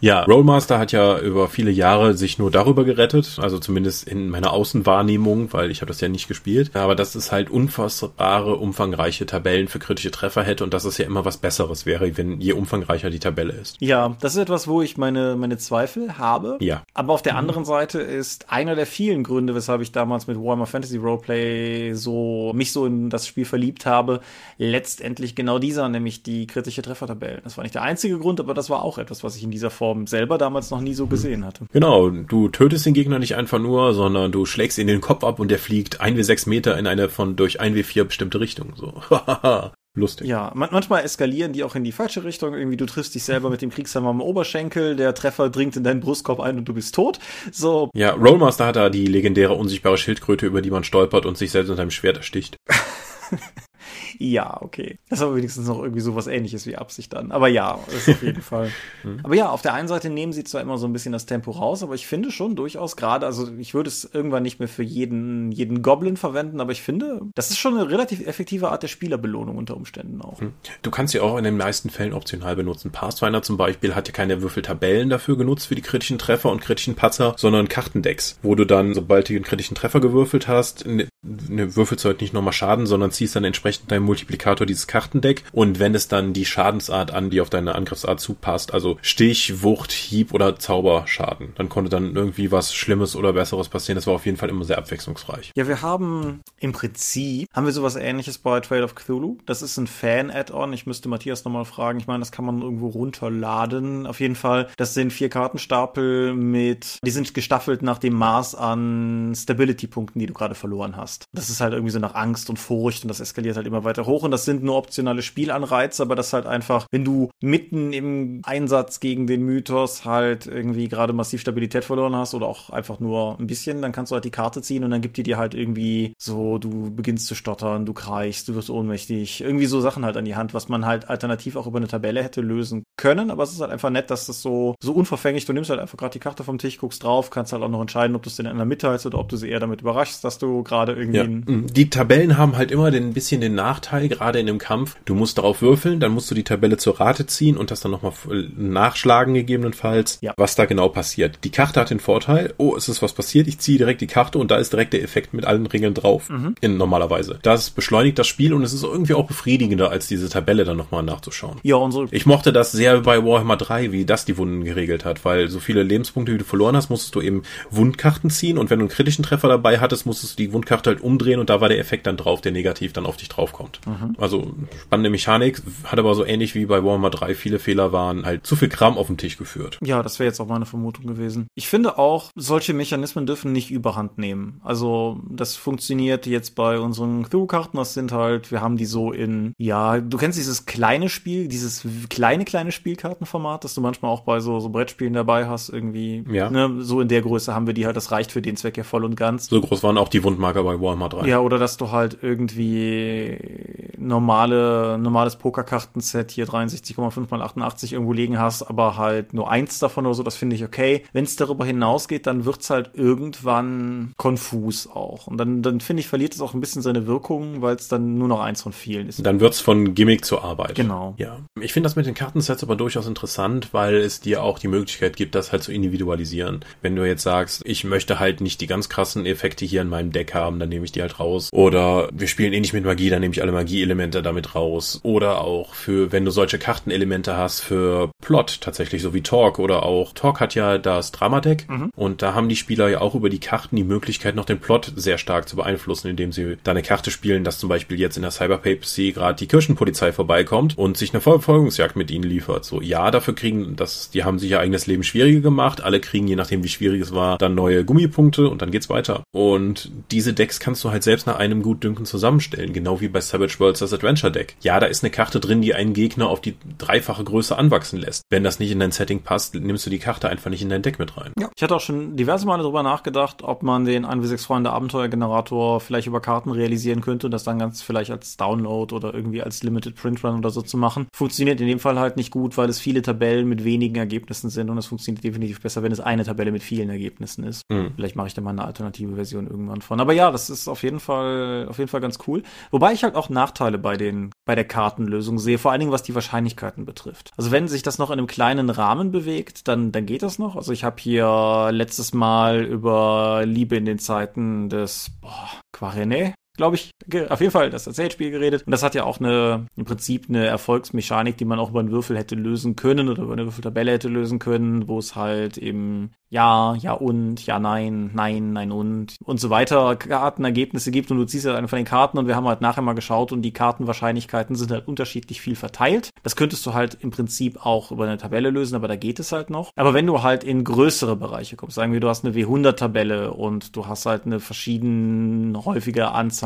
[SPEAKER 2] Ja, Rollmaster hat ja über viele Jahre sich nur darüber gerettet, also zumindest in meiner Außenwahrnehmung, weil ich habe das ja nicht gespielt. Aber dass es halt unfassbare, umfangreiche Tabellen für kritische Treffer hätte und dass es ja immer was Besseres wäre, wenn je umfangreicher die Tabelle ist.
[SPEAKER 1] Ja, das ist etwas, wo ich meine, meine Zweifel habe.
[SPEAKER 2] Ja.
[SPEAKER 1] Aber auf der anderen Seite ist einer der vielen Gründe, weshalb ich damals mit Warhammer Fantasy Roleplay so mich so in das Spiel verliebt habe, letztendlich genau dieser, nämlich die kritische Treffertabellen. Das war nicht der einzige Grund, aber das war auch etwas, was ich in dieser dieser Form selber damals noch nie so gesehen hatte.
[SPEAKER 2] Genau, du tötest den Gegner nicht einfach nur, sondern du schlägst ihn den Kopf ab und der fliegt ein wie sechs Meter in eine von durch ein wie vier bestimmte Richtung. So. Lustig.
[SPEAKER 1] Ja, manchmal eskalieren die auch in die falsche Richtung. Irgendwie, du triffst dich selber mit dem Kriegshammer am Oberschenkel, der Treffer dringt in deinen Brustkorb ein und du bist tot. So.
[SPEAKER 2] Ja, Rollmaster hat da die legendäre unsichtbare Schildkröte, über die man stolpert und sich selbst unter einem Schwert ersticht.
[SPEAKER 1] Ja, okay. Das ist aber wenigstens noch irgendwie so was ähnliches wie Absicht dann. Aber ja, ist auf jeden Fall. Mhm. Aber ja, auf der einen Seite nehmen sie zwar immer so ein bisschen das Tempo raus, aber ich finde schon durchaus gerade, also ich würde es irgendwann nicht mehr für jeden, jeden Goblin verwenden, aber ich finde, das ist schon eine relativ effektive Art der Spielerbelohnung unter Umständen auch. Mhm.
[SPEAKER 2] Du kannst sie auch in den meisten Fällen optional benutzen. Pathfinder zum Beispiel hat ja keine Würfeltabellen dafür genutzt für die kritischen Treffer und kritischen Patzer, sondern Kartendecks, wo du dann, sobald du einen kritischen Treffer gewürfelt hast, ne, ne, würfelst du halt nicht nochmal Schaden, sondern ziehst dann entsprechend deinem Multiplikator dieses Kartendeck und wenn es dann die Schadensart an, die auf deine Angriffsart zupasst, also Stich, Wucht, Hieb oder Zauberschaden, dann konnte dann irgendwie was Schlimmes oder Besseres passieren. Das war auf jeden Fall immer sehr abwechslungsreich.
[SPEAKER 1] Ja, wir haben im Prinzip, haben wir sowas ähnliches bei Trade of Cthulhu. Das ist ein Fan-Add-on. Ich müsste Matthias nochmal fragen. Ich meine, das kann man irgendwo runterladen. Auf jeden Fall, das sind vier Kartenstapel mit, die sind gestaffelt nach dem Maß an Stability-Punkten, die du gerade verloren hast. Das ist halt irgendwie so nach Angst und Furcht und das eskaliert halt immer weiter weiter hoch und das sind nur optionale Spielanreize, aber das halt einfach, wenn du mitten im Einsatz gegen den Mythos halt irgendwie gerade massiv Stabilität verloren hast oder auch einfach nur ein bisschen, dann kannst du halt die Karte ziehen und dann gibt die dir halt irgendwie so, du beginnst zu stottern, du kreichst, du wirst ohnmächtig, irgendwie so Sachen halt an die Hand, was man halt alternativ auch über eine Tabelle hätte lösen können, aber es ist halt einfach nett, dass das so, so unverfänglich, du nimmst halt einfach gerade die Karte vom Tisch, guckst drauf, kannst halt auch noch entscheiden, ob du es dir in einer mitteilst oder ob du sie eher damit überraschst, dass du gerade irgendwie. Ja.
[SPEAKER 2] Die Tabellen haben halt immer den, ein bisschen den Nachteil, Nachteil, gerade in dem Kampf. Du musst darauf würfeln, dann musst du die Tabelle zur Rate ziehen und das dann nochmal nachschlagen gegebenenfalls, ja. was da genau passiert. Die Karte hat den Vorteil, oh, es ist was passiert, ich ziehe direkt die Karte und da ist direkt der Effekt mit allen Regeln drauf. Mhm. In normalerweise. Das beschleunigt das Spiel und es ist irgendwie auch befriedigender, als diese Tabelle dann nochmal nachzuschauen.
[SPEAKER 1] Ja, unsere.
[SPEAKER 2] Ich mochte das sehr bei Warhammer 3, wie das die Wunden geregelt hat, weil so viele Lebenspunkte, wie du verloren hast, musstest du eben Wundkarten ziehen und wenn du einen kritischen Treffer dabei hattest, musstest du die Wundkarte halt umdrehen und da war der Effekt dann drauf, der negativ dann auf dich draufkommt. Mhm. Also spannende Mechanik, hat aber so ähnlich wie bei Warhammer 3 viele Fehler waren, halt zu viel Kram auf den Tisch geführt.
[SPEAKER 1] Ja, das wäre jetzt auch meine Vermutung gewesen. Ich finde auch, solche Mechanismen dürfen nicht überhand nehmen. Also das funktioniert jetzt bei unseren Cthulhu-Karten, das sind halt, wir haben die so in, ja, du kennst dieses kleine Spiel, dieses kleine, kleine Spielkartenformat, das du manchmal auch bei so, so Brettspielen dabei hast, irgendwie. Ja. Ne, so in der Größe haben wir die halt, das reicht für den Zweck ja voll und ganz.
[SPEAKER 2] So groß waren auch die Wundmarker bei Warhammer 3.
[SPEAKER 1] Ja, oder dass du halt irgendwie normale, normales Pokerkartenset hier 63,5 mal 88 irgendwo liegen hast, aber halt nur eins davon oder so, das finde ich okay. Wenn es darüber hinausgeht, dann wird's halt irgendwann konfus auch. Und dann, dann finde ich, verliert es auch ein bisschen seine Wirkung, weil es dann nur noch eins von vielen ist.
[SPEAKER 2] Dann wird's von Gimmick zur Arbeit.
[SPEAKER 1] Genau.
[SPEAKER 2] Ja. Ich finde das mit den Kartensets aber durchaus interessant, weil es dir auch die Möglichkeit gibt, das halt zu individualisieren. Wenn du jetzt sagst, ich möchte halt nicht die ganz krassen Effekte hier in meinem Deck haben, dann nehme ich die halt raus. Oder wir spielen eh nicht mit Magie, dann nehme ich alle Magie-Elemente damit raus. Oder auch für, wenn du solche Kartenelemente hast, für Plot tatsächlich, so wie Talk oder auch Talk hat ja das Dramadeck mhm. und da haben die Spieler ja auch über die Karten die Möglichkeit, noch den Plot sehr stark zu beeinflussen, indem sie da eine Karte spielen, dass zum Beispiel jetzt in der Cyberpapacy gerade die Kirchenpolizei vorbeikommt und sich eine Verfolgungsjagd mit ihnen liefert. So, ja, dafür kriegen, das, die haben sich ihr eigenes Leben schwieriger gemacht. Alle kriegen, je nachdem wie schwierig es war, dann neue Gummipunkte und dann geht's weiter. Und diese Decks kannst du halt selbst nach einem Gutdünken zusammenstellen, genau wie bei Savage Worlds das Adventure Deck. Ja, da ist eine Karte drin, die einen Gegner auf die dreifache Größe anwachsen lässt. Wenn das nicht in dein Setting passt, nimmst du die Karte einfach nicht in dein Deck mit rein.
[SPEAKER 1] Ja. Ich hatte auch schon diverse Male darüber nachgedacht, ob man den 1w6 Freunde Abenteuergenerator vielleicht über Karten realisieren könnte und das dann ganz vielleicht als Download oder irgendwie als Limited Print Run oder so zu machen. Funktioniert in dem Fall halt nicht gut, weil es viele Tabellen mit wenigen Ergebnissen sind und es funktioniert definitiv besser, wenn es eine Tabelle mit vielen Ergebnissen ist. Mhm. Vielleicht mache ich da mal eine alternative Version irgendwann von. Aber ja, das ist auf jeden Fall, auf jeden Fall ganz cool. Wobei ich halt auch Nachteile bei den, bei der Kartenlösung sehe, vor allen Dingen was die Wahrscheinlichkeiten betrifft. Also wenn sich das noch in einem kleinen Rahmen bewegt, dann, dann geht das noch. Also ich habe hier letztes Mal über Liebe in den Zeiten des boah, Quarenet glaube ich, auf jeden Fall das Erzählspiel geredet. Und das hat ja auch eine, im Prinzip eine Erfolgsmechanik, die man auch über einen Würfel hätte lösen können oder über eine Würfeltabelle hätte lösen können, wo es halt eben ja, ja und, ja, nein, nein, nein und und so weiter Kartenergebnisse gibt und du ziehst halt eine von den Karten und wir haben halt nachher mal geschaut und die Kartenwahrscheinlichkeiten sind halt unterschiedlich viel verteilt. Das könntest du halt im Prinzip auch über eine Tabelle lösen, aber da geht es halt noch. Aber wenn du halt in größere Bereiche kommst, sagen wir, du hast eine W100-Tabelle und du hast halt eine verschieden häufige Anzahl,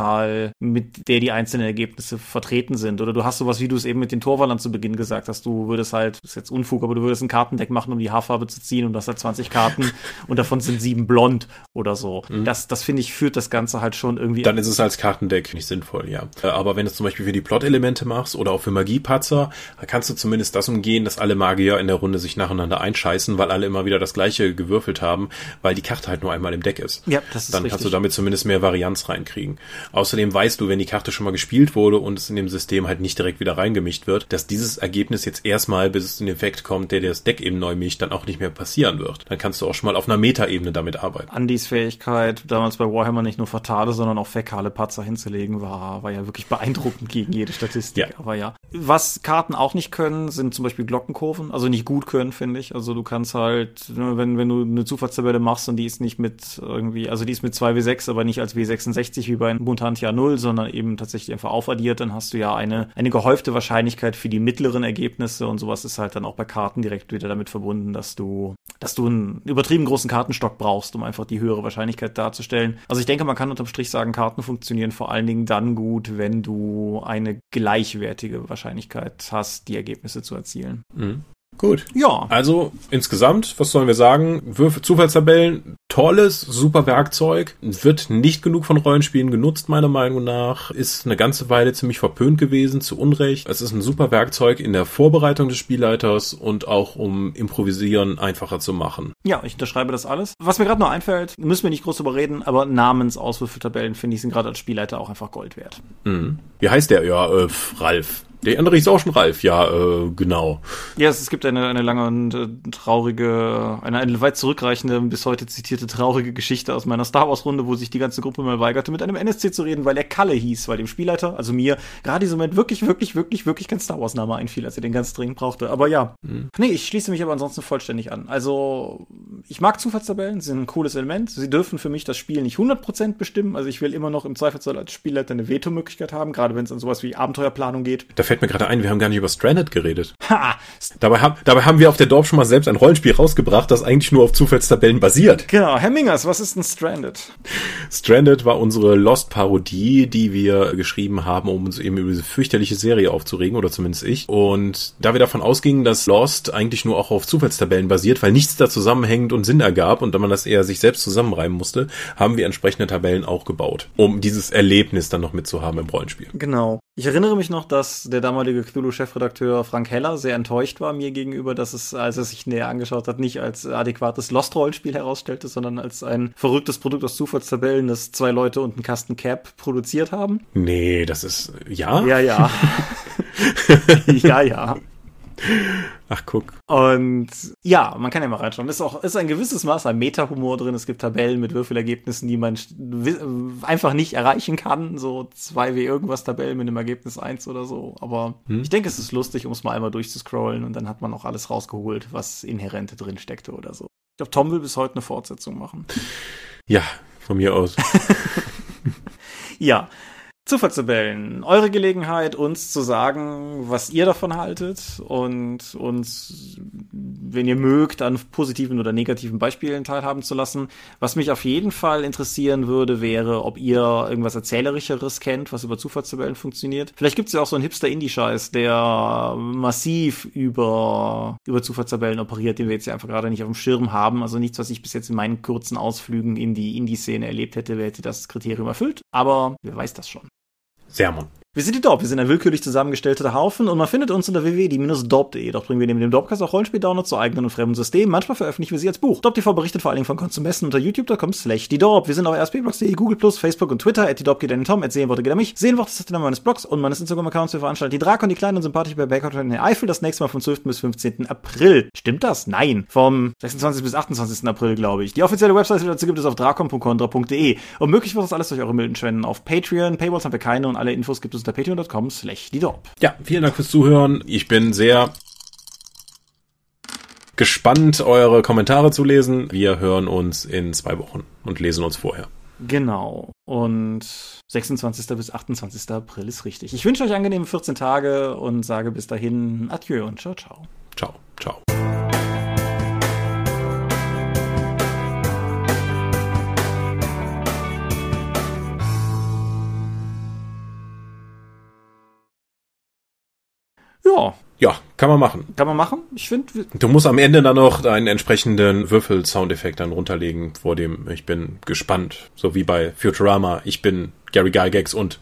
[SPEAKER 1] mit der die einzelnen Ergebnisse vertreten sind oder du hast sowas, wie du es eben mit den Torwallern zu Beginn gesagt hast, du würdest halt, das ist jetzt Unfug, aber du würdest ein Kartendeck machen, um die Haarfarbe zu ziehen und das halt 20 Karten und davon sind sieben blond oder so. Mhm. Das, das finde ich, führt das Ganze halt schon irgendwie.
[SPEAKER 2] Dann ist es als Kartendeck nicht sinnvoll, ja. Äh, aber wenn du es zum Beispiel für die Plot-Elemente machst oder auch für Magiepatzer, kannst du zumindest das umgehen, dass alle Magier in der Runde sich nacheinander einscheißen, weil alle immer wieder das gleiche gewürfelt haben, weil die Karte halt nur einmal im Deck ist.
[SPEAKER 1] Ja, das ist
[SPEAKER 2] Dann
[SPEAKER 1] richtig.
[SPEAKER 2] kannst du damit zumindest mehr Varianz reinkriegen. Außerdem weißt du, wenn die Karte schon mal gespielt wurde und es in dem System halt nicht direkt wieder reingemischt wird, dass dieses Ergebnis jetzt erstmal, bis es in den Effekt kommt, der das Deck eben neu mischt, dann auch nicht mehr passieren wird. Dann kannst du auch schon mal auf einer Meta Metaebene damit arbeiten.
[SPEAKER 1] Andys Fähigkeit, damals bei Warhammer nicht nur fatale, sondern auch fäkale Patzer hinzulegen, war, war ja wirklich beeindruckend gegen jede Statistik. Ja. Aber ja. Was Karten auch nicht können, sind zum Beispiel Glockenkurven. Also nicht gut können, finde ich. Also du kannst halt, wenn, wenn du eine Zufallstabelle machst und die ist nicht mit irgendwie, also die ist mit 2W6, aber nicht als W66 wie bei Mutantia 0, sondern eben tatsächlich einfach aufaddiert, dann hast du ja eine, eine gehäufte Wahrscheinlichkeit für die mittleren Ergebnisse und sowas ist halt dann auch bei Karten direkt wieder damit verbunden, dass du, dass du einen übertrieben großen Karten Kartenstock brauchst, um einfach die höhere Wahrscheinlichkeit darzustellen. Also ich denke, man kann unterm Strich sagen, Karten funktionieren vor allen Dingen dann gut, wenn du eine gleichwertige Wahrscheinlichkeit hast, die Ergebnisse zu erzielen.
[SPEAKER 2] Mhm. Gut.
[SPEAKER 1] Ja.
[SPEAKER 2] Also insgesamt, was sollen wir sagen? Würfe, Zufallstabellen, tolles, super Werkzeug. Wird nicht genug von Rollenspielen genutzt, meiner Meinung nach. Ist eine ganze Weile ziemlich verpönt gewesen, zu Unrecht. Es ist ein super Werkzeug in der Vorbereitung des Spielleiters und auch um Improvisieren einfacher zu machen.
[SPEAKER 1] Ja, ich unterschreibe das alles. Was mir gerade noch einfällt, müssen wir nicht groß drüber reden, aber Namensauswürfeltabellen finde ich sind gerade als Spielleiter auch einfach Gold wert.
[SPEAKER 2] Mhm. Wie heißt der? Ja, äh, Ralf. Der andere ist auch schon Ralf, ja, äh, genau.
[SPEAKER 1] Ja, es, es gibt eine, eine lange und äh, traurige, eine, eine weit zurückreichende, bis heute zitierte traurige Geschichte aus meiner Star Wars-Runde, wo sich die ganze Gruppe mal weigerte, mit einem NSC zu reden, weil er Kalle hieß, weil dem Spielleiter, also mir, gerade in diesem Moment wirklich, wirklich, wirklich, wirklich kein Star Wars-Name einfiel, als er den ganz dringend brauchte. Aber ja. Mhm. Nee, ich schließe mich aber ansonsten vollständig an. Also, ich mag Zufallstabellen, sie sind ein cooles Element. Sie dürfen für mich das Spiel nicht 100% bestimmen. Also, ich will immer noch im Zweifelsfall als Spielleiter eine Vetomöglichkeit haben, gerade wenn es an sowas wie Abenteuerplanung geht.
[SPEAKER 2] Da fällt mir gerade ein, wir haben gar nicht über Stranded geredet. Ha! Dabei, haben, dabei haben wir auf der Dorf schon mal selbst ein Rollenspiel rausgebracht, das eigentlich nur auf Zufallstabellen basiert.
[SPEAKER 1] Genau, Hemmingers, was ist denn Stranded?
[SPEAKER 2] Stranded war unsere Lost-Parodie, die wir geschrieben haben, um uns eben über diese fürchterliche Serie aufzuregen, oder zumindest ich. Und da wir davon ausgingen, dass Lost eigentlich nur auch auf Zufallstabellen basiert, weil nichts da zusammenhängt und Sinn ergab und da man das eher sich selbst zusammenreimen musste, haben wir entsprechende Tabellen auch gebaut, um dieses Erlebnis dann noch mitzuhaben im Rollenspiel.
[SPEAKER 1] Genau. Ich erinnere mich noch, dass der damalige Cthulhu-Chefredakteur Frank Heller sehr enttäuscht war mir gegenüber, dass es, als er sich näher angeschaut hat, nicht als adäquates Lost-Rollenspiel herausstellte, sondern als ein verrücktes Produkt aus Zufallstabellen, das zwei Leute und einen Kasten Cap produziert haben.
[SPEAKER 2] Nee, das ist, ja?
[SPEAKER 1] Ja, ja. ja, ja.
[SPEAKER 2] Ach, guck.
[SPEAKER 1] Und ja, man kann ja mal reinschauen. Ist auch ist ein gewisses Maß an Meta-Humor drin. Es gibt Tabellen mit Würfelergebnissen, die man einfach nicht erreichen kann. So zwei wie irgendwas Tabellen mit einem Ergebnis eins oder so. Aber hm. ich denke, es ist lustig, um es mal einmal durchzuscrollen und dann hat man auch alles rausgeholt, was inhärente drin steckte oder so. Ich glaube, Tom will bis heute eine Fortsetzung machen.
[SPEAKER 2] Ja, von mir aus.
[SPEAKER 1] ja, Zufallstabellen. Eure Gelegenheit, uns zu sagen, was ihr davon haltet und uns, wenn ihr mögt, an positiven oder negativen Beispielen teilhaben zu lassen. Was mich auf jeden Fall interessieren würde, wäre, ob ihr irgendwas Erzählerischeres kennt, was über Zufallstabellen funktioniert. Vielleicht gibt es ja auch so einen Hipster-Indie-Scheiß, der massiv über, über Zufallstabellen operiert, den wir jetzt ja einfach gerade nicht auf dem Schirm haben. Also nichts, was ich bis jetzt in meinen kurzen Ausflügen in die Indie-Szene erlebt hätte, hätte das Kriterium erfüllt. Aber wer weiß das schon.
[SPEAKER 2] Sermon.
[SPEAKER 1] Wir sind die Dorp, wir sind ein willkürlich zusammengestellter Haufen und man findet uns unter www.die-dorp.de. Doch bringen wir neben dem Dorpcast auch Rollenspiel-Downloads zu eigenen und fremden Systemen. Manchmal veröffentlichen wir sie als Buch. DorpTV berichtet vor allen Dingen von Konsumessen unter youtube.com slash die Dorp. Wir sind auf rspblogs.de, Google+, Facebook und Twitter. At die Dorp geht an Tom, at Sehenworte geht an mich. Sehenworte ist der Name meines Blogs und meines Instagram-Accounts. Wir veranstalten die Drakon, die kleinen und sympathisch bei Backcourt in der Eifel das nächste Mal vom 12. bis 15. April. Stimmt das? Nein. Vom 26. bis 28. April, glaube ich. Die offizielle Webseite dazu gibt es auf drakon.contra.de. Und möglich wird das alles durch eure milden Spenden auf Patreon. Paywalls haben wir keine und alle Infos gibt es unter patreon.com slash.
[SPEAKER 2] Ja, vielen Dank fürs Zuhören. Ich bin sehr gespannt, eure Kommentare zu lesen. Wir hören uns in zwei Wochen und lesen uns vorher.
[SPEAKER 1] Genau. Und 26. bis 28. April ist richtig. Ich wünsche euch angenehme 14 Tage und sage bis dahin Adieu und ciao, ciao.
[SPEAKER 2] Ciao, ciao. Kann man machen.
[SPEAKER 1] Kann man machen. Ich finde.
[SPEAKER 2] Du musst am Ende dann noch einen entsprechenden Würfel-Soundeffekt dann runterlegen vor dem. Ich bin gespannt. So wie bei Futurama. Ich bin Gary Gygax und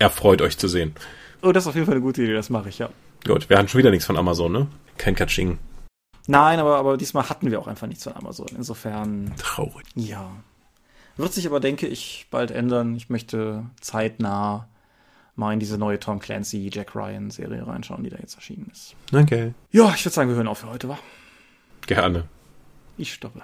[SPEAKER 2] erfreut euch zu sehen.
[SPEAKER 1] Oh, das ist auf jeden Fall eine gute Idee. Das mache ich, ja.
[SPEAKER 2] Gut, wir hatten schon wieder nichts von Amazon, ne? Kein Katsching.
[SPEAKER 1] Nein, aber, aber diesmal hatten wir auch einfach nichts von Amazon. Insofern.
[SPEAKER 2] Traurig.
[SPEAKER 1] Ja. Wird sich aber, denke ich, bald ändern. Ich möchte zeitnah mal in diese neue Tom Clancy Jack Ryan Serie reinschauen, die da jetzt erschienen ist.
[SPEAKER 2] Okay.
[SPEAKER 1] Ja, ich würde sagen, wir hören auf für heute, wa?
[SPEAKER 2] Gerne.
[SPEAKER 1] Ich stoppe.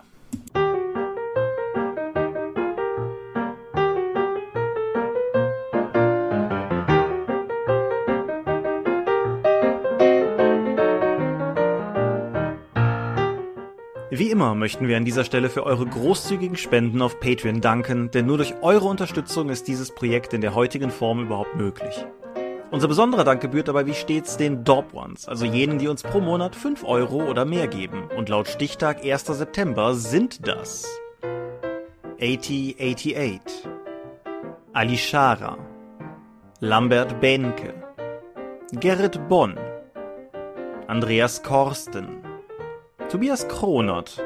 [SPEAKER 1] Immer möchten wir an dieser Stelle für eure großzügigen Spenden auf Patreon danken, denn nur durch eure Unterstützung ist dieses Projekt in der heutigen Form überhaupt möglich. Unser besonderer Dank gebührt dabei wie stets den Dorp Ones, also jenen, die uns pro Monat 5 Euro oder mehr geben. Und laut Stichtag 1. September sind das 8088, Ali Schara, Lambert Benke, Gerrit Bonn, Andreas Korsten, Tobias Kronert,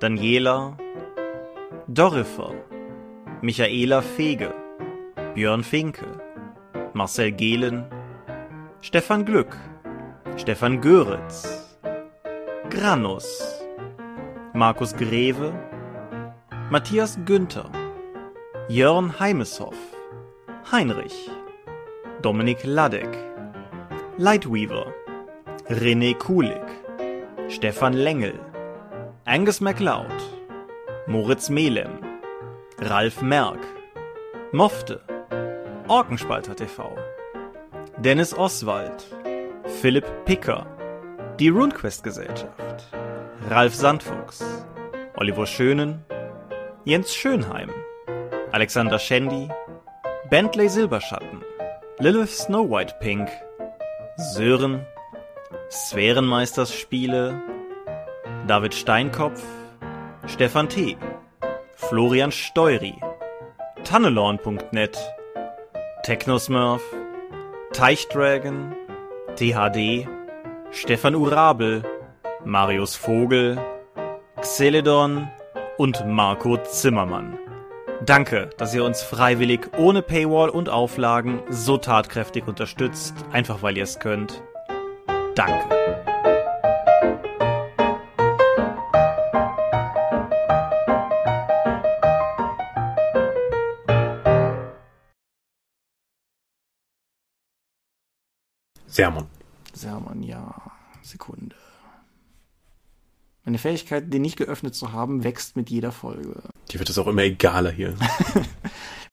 [SPEAKER 1] Daniela Dorifer, Michaela Fege, Björn Finke, Marcel Gehlen, Stefan Glück, Stefan Göritz, Granus, Markus Greve, Matthias Günther, Jörn Heimeshoff, Heinrich, Dominik Ladek, Lightweaver, René Kulig, Stefan Lengel, Angus MacLeod, Moritz Melem, Ralf Merck, Mofte, Orkenspalter TV, Dennis Oswald, Philipp Picker, die RuneQuest Gesellschaft, Ralf Sandfuchs, Oliver Schönen, Jens Schönheim, Alexander Schendi, Bentley Silberschatten, Lilith Snow White Pink, Sören, Sphärenmeisters Spiele, David Steinkopf, Stefan T., Florian Steury, Tannelorn.net, Technosmurf, Teichdragon, THD, Stefan Urabel, Marius Vogel, Xeledon und Marco Zimmermann. Danke, dass ihr uns freiwillig ohne Paywall und Auflagen so tatkräftig unterstützt, einfach weil ihr es könnt. Danke.
[SPEAKER 2] Sermon.
[SPEAKER 1] Sermon, ja. Sekunde. Meine Fähigkeit, den nicht geöffnet zu haben, wächst mit jeder Folge.
[SPEAKER 2] Dir wird es auch immer egaler hier.